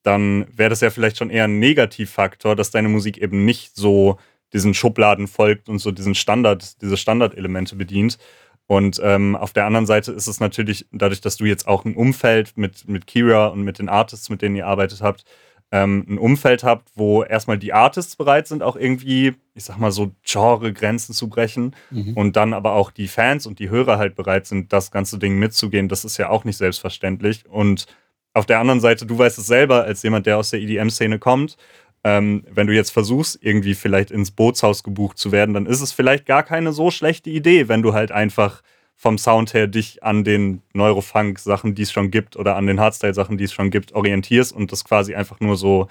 dann wäre das ja vielleicht schon eher ein Negativfaktor, dass deine Musik eben nicht so diesen Schubladen folgt und so diesen Standard, diese Standardelemente bedient. Und ähm, auf der anderen Seite ist es natürlich, dadurch, dass du jetzt auch ein Umfeld mit, mit Kira und mit den Artists, mit denen ihr arbeitet habt, ähm, ein Umfeld habt, wo erstmal die Artists bereit sind, auch irgendwie, ich sag mal so, Genre-Grenzen zu brechen mhm. und dann aber auch die Fans und die Hörer halt bereit sind, das ganze Ding mitzugehen, das ist ja auch nicht selbstverständlich. Und auf der anderen Seite, du weißt es selber als jemand, der aus der EDM-Szene kommt, ähm, wenn du jetzt versuchst, irgendwie vielleicht ins Bootshaus gebucht zu werden, dann ist es vielleicht gar keine so schlechte Idee, wenn du halt einfach vom Sound her dich an den Neurofunk-Sachen, die es schon gibt, oder an den Hardstyle-Sachen, die es schon gibt, orientierst und das quasi einfach nur so,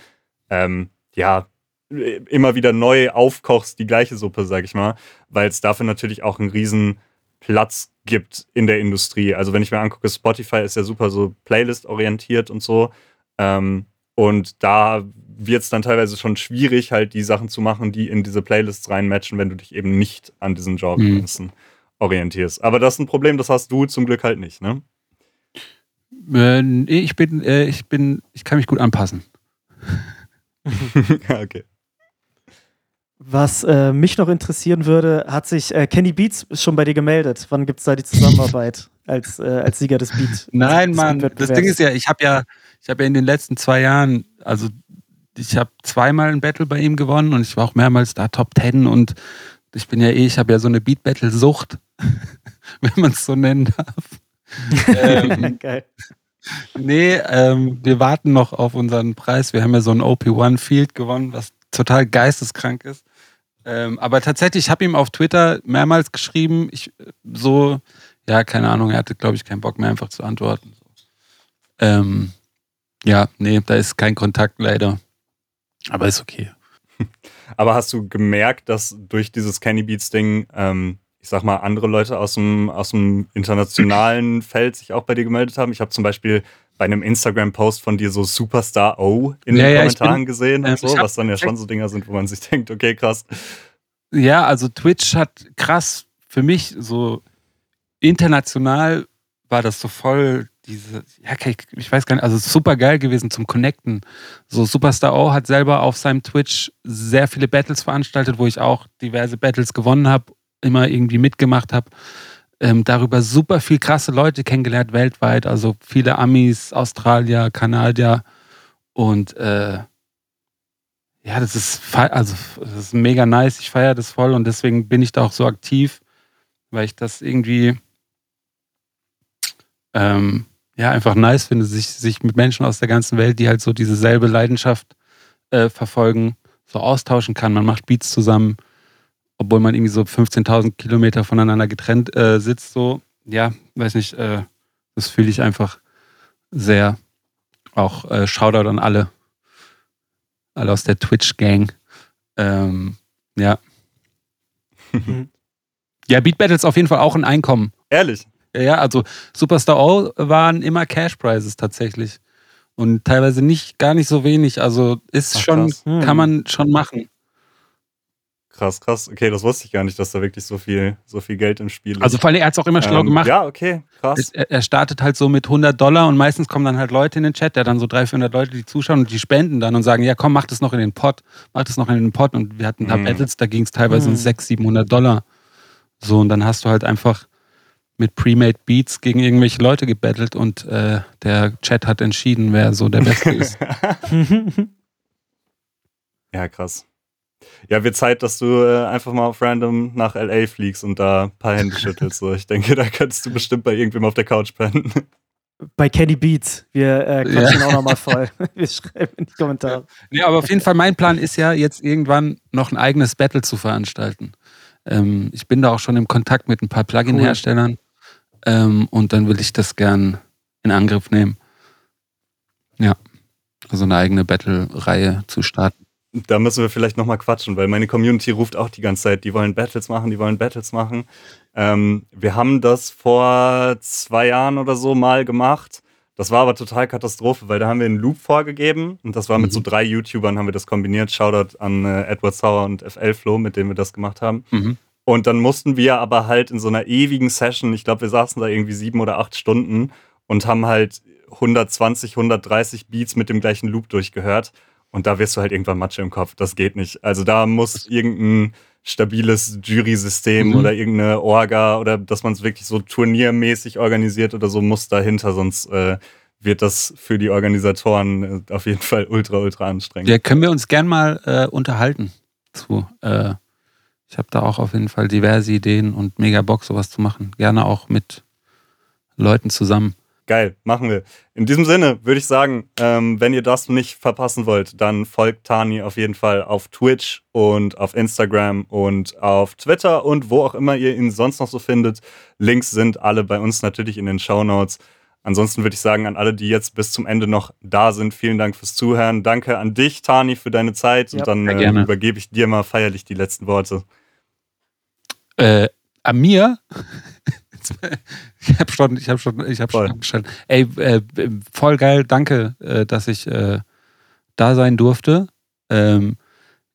ähm, ja, immer wieder neu aufkochst, die gleiche Suppe, sag ich mal, weil es dafür natürlich auch einen riesen Platz gibt in der Industrie. Also wenn ich mir angucke, Spotify ist ja super so Playlist-orientiert und so. Ähm, und da wird es dann teilweise schon schwierig, halt die Sachen zu machen, die in diese Playlists reinmatchen, wenn du dich eben nicht an diesen Genre-Grenzen mhm. Orientierst. Aber das ist ein Problem, das hast du zum Glück halt nicht, ne? Äh, ich bin, äh, ich bin, ich kann mich gut anpassen. [laughs] okay. Was äh, mich noch interessieren würde, hat sich äh, Kenny Beats schon bei dir gemeldet? Wann gibt es da die Zusammenarbeit als, äh, als Sieger des Beats? Nein, Mann, das Ding ist ja, ich habe ja, ich habe ja in den letzten zwei Jahren, also ich habe zweimal ein Battle bei ihm gewonnen und ich war auch mehrmals da Top Ten und ich bin ja eh, ich habe ja so eine Beat Battle Sucht, [laughs] wenn man es so nennen darf. [laughs] ähm, Geil. Nee, ähm, wir warten noch auf unseren Preis. Wir haben ja so ein OP1 Field gewonnen, was total geisteskrank ist. Ähm, aber tatsächlich, ich habe ihm auf Twitter mehrmals geschrieben, ich so, ja, keine Ahnung, er hatte, glaube ich, keinen Bock mehr einfach zu antworten. Ähm, ja, nee, da ist kein Kontakt leider. Aber ist okay. [laughs] Aber hast du gemerkt, dass durch dieses Candy Beats Ding, ähm, ich sag mal, andere Leute aus dem, aus dem internationalen [clears throat] Feld sich auch bei dir gemeldet haben? Ich habe zum Beispiel bei einem Instagram-Post von dir so Superstar O in ja, den ja, Kommentaren bin, gesehen und äh, so, was dann ja schon so Dinger sind, wo man sich [laughs] denkt, okay, krass. Ja, also Twitch hat krass für mich so international war das so voll diese, ja, ich weiß gar nicht, also super geil gewesen zum Connecten. So Superstar O hat selber auf seinem Twitch sehr viele Battles veranstaltet, wo ich auch diverse Battles gewonnen habe, immer irgendwie mitgemacht habe. Ähm, darüber super viel krasse Leute kennengelernt weltweit, also viele Amis, Australier, Kanadier und äh, ja, das ist also das ist mega nice. Ich feiere das voll und deswegen bin ich da auch so aktiv, weil ich das irgendwie ähm, ja, einfach nice finde, sich, sich mit Menschen aus der ganzen Welt, die halt so diese selbe Leidenschaft äh, verfolgen, so austauschen kann. Man macht Beats zusammen, obwohl man irgendwie so 15.000 Kilometer voneinander getrennt äh, sitzt. So, ja, weiß nicht, äh, das fühle ich einfach sehr. Auch äh, Shoutout an alle, alle aus der Twitch-Gang. Ähm, ja. [laughs] ja, Beat Battles auf jeden Fall auch ein Einkommen. Ehrlich? Ja, also Superstar O waren immer Cash Prizes tatsächlich. Und teilweise nicht, gar nicht so wenig. Also ist Ach, schon, hm. kann man schon machen. Krass, krass. Okay, das wusste ich gar nicht, dass da wirklich so viel, so viel Geld im Spiel ist. Also vor allem, er hat es auch immer schlau ähm, gemacht. Ja, okay, krass. Er, er, startet halt so mit 100 Dollar und meistens kommen dann halt Leute in den Chat, der dann so 300, 400 Leute, die zuschauen und die spenden dann und sagen, ja komm, mach das noch in den Pot, mach das noch in den Pot. Und wir hatten da mm. Battles, da ging es teilweise um 600, 700 Dollar. So, und dann hast du halt einfach mit Pre-Made Beats gegen irgendwelche Leute gebettelt und äh, der Chat hat entschieden, wer so der Beste ist. [laughs] [laughs] ja, krass. Ja, wird Zeit, dass du äh, einfach mal auf random nach LA fliegst und da ein paar Hände schüttelst. So. Ich denke, [laughs] da könntest du bestimmt bei irgendwem auf der Couch pennen. Bei Kenny Beats. Wir äh, quatschen ja. auch nochmal voll. Wir schreiben in die Kommentare. Ja, aber auf jeden Fall, mein Plan ist ja, jetzt irgendwann noch ein eigenes Battle zu veranstalten. Ähm, ich bin da auch schon im Kontakt mit ein paar Plugin-Herstellern. Cool. Ähm, und dann will ich das gern in Angriff nehmen. Ja, also eine eigene Battle-Reihe zu starten. Da müssen wir vielleicht nochmal quatschen, weil meine Community ruft auch die ganze Zeit, die wollen Battles machen, die wollen Battles machen. Ähm, wir haben das vor zwei Jahren oder so mal gemacht. Das war aber total Katastrophe, weil da haben wir einen Loop vorgegeben und das war mit mhm. so drei YouTubern, haben wir das kombiniert. Shoutout an äh, Edward Sauer und FL Flow, mit denen wir das gemacht haben. Mhm. Und dann mussten wir aber halt in so einer ewigen Session, ich glaube, wir saßen da irgendwie sieben oder acht Stunden und haben halt 120, 130 Beats mit dem gleichen Loop durchgehört. Und da wirst du halt irgendwann Matsche im Kopf. Das geht nicht. Also da muss irgendein stabiles Jury-System mhm. oder irgendeine Orga oder dass man es wirklich so turniermäßig organisiert oder so muss dahinter, sonst äh, wird das für die Organisatoren äh, auf jeden Fall ultra, ultra anstrengend. Ja, können wir uns gern mal äh, unterhalten zu äh, ich habe da auch auf jeden Fall diverse Ideen und mega Bock, sowas zu machen. Gerne auch mit Leuten zusammen. Geil, machen wir. In diesem Sinne würde ich sagen, ähm, wenn ihr das nicht verpassen wollt, dann folgt Tani auf jeden Fall auf Twitch und auf Instagram und auf Twitter und wo auch immer ihr ihn sonst noch so findet. Links sind alle bei uns natürlich in den Show Notes. Ansonsten würde ich sagen, an alle, die jetzt bis zum Ende noch da sind, vielen Dank fürs Zuhören. Danke an dich, Tani, für deine Zeit. Ja, und dann äh, übergebe ich dir mal feierlich die letzten Worte. Äh, an mir? [laughs] ich habe schon, ich habe schon, ich habe schon angestellt. Ey, äh, voll geil, danke, äh, dass ich äh, da sein durfte. Ähm,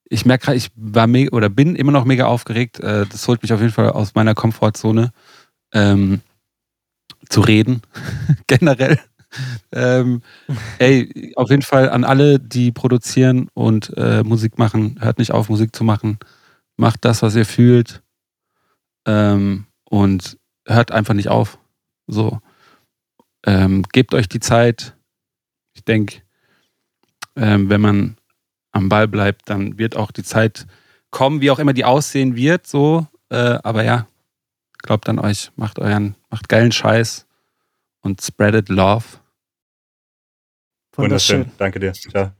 ich merke gerade, ich war mega oder bin immer noch mega aufgeregt. Äh, das holt mich auf jeden Fall aus meiner Komfortzone ähm, zu reden, [laughs] generell. Ähm, ey, auf jeden Fall an alle, die produzieren und äh, Musik machen, hört nicht auf, Musik zu machen. Macht das, was ihr fühlt. Ähm, und hört einfach nicht auf. So. Ähm, gebt euch die Zeit. Ich denke, ähm, wenn man am Ball bleibt, dann wird auch die Zeit kommen, wie auch immer die aussehen wird. So, äh, aber ja, glaubt an euch, macht euren, macht geilen Scheiß und spreadet love. Wunderschön. Wunderschön. Danke dir. Ciao.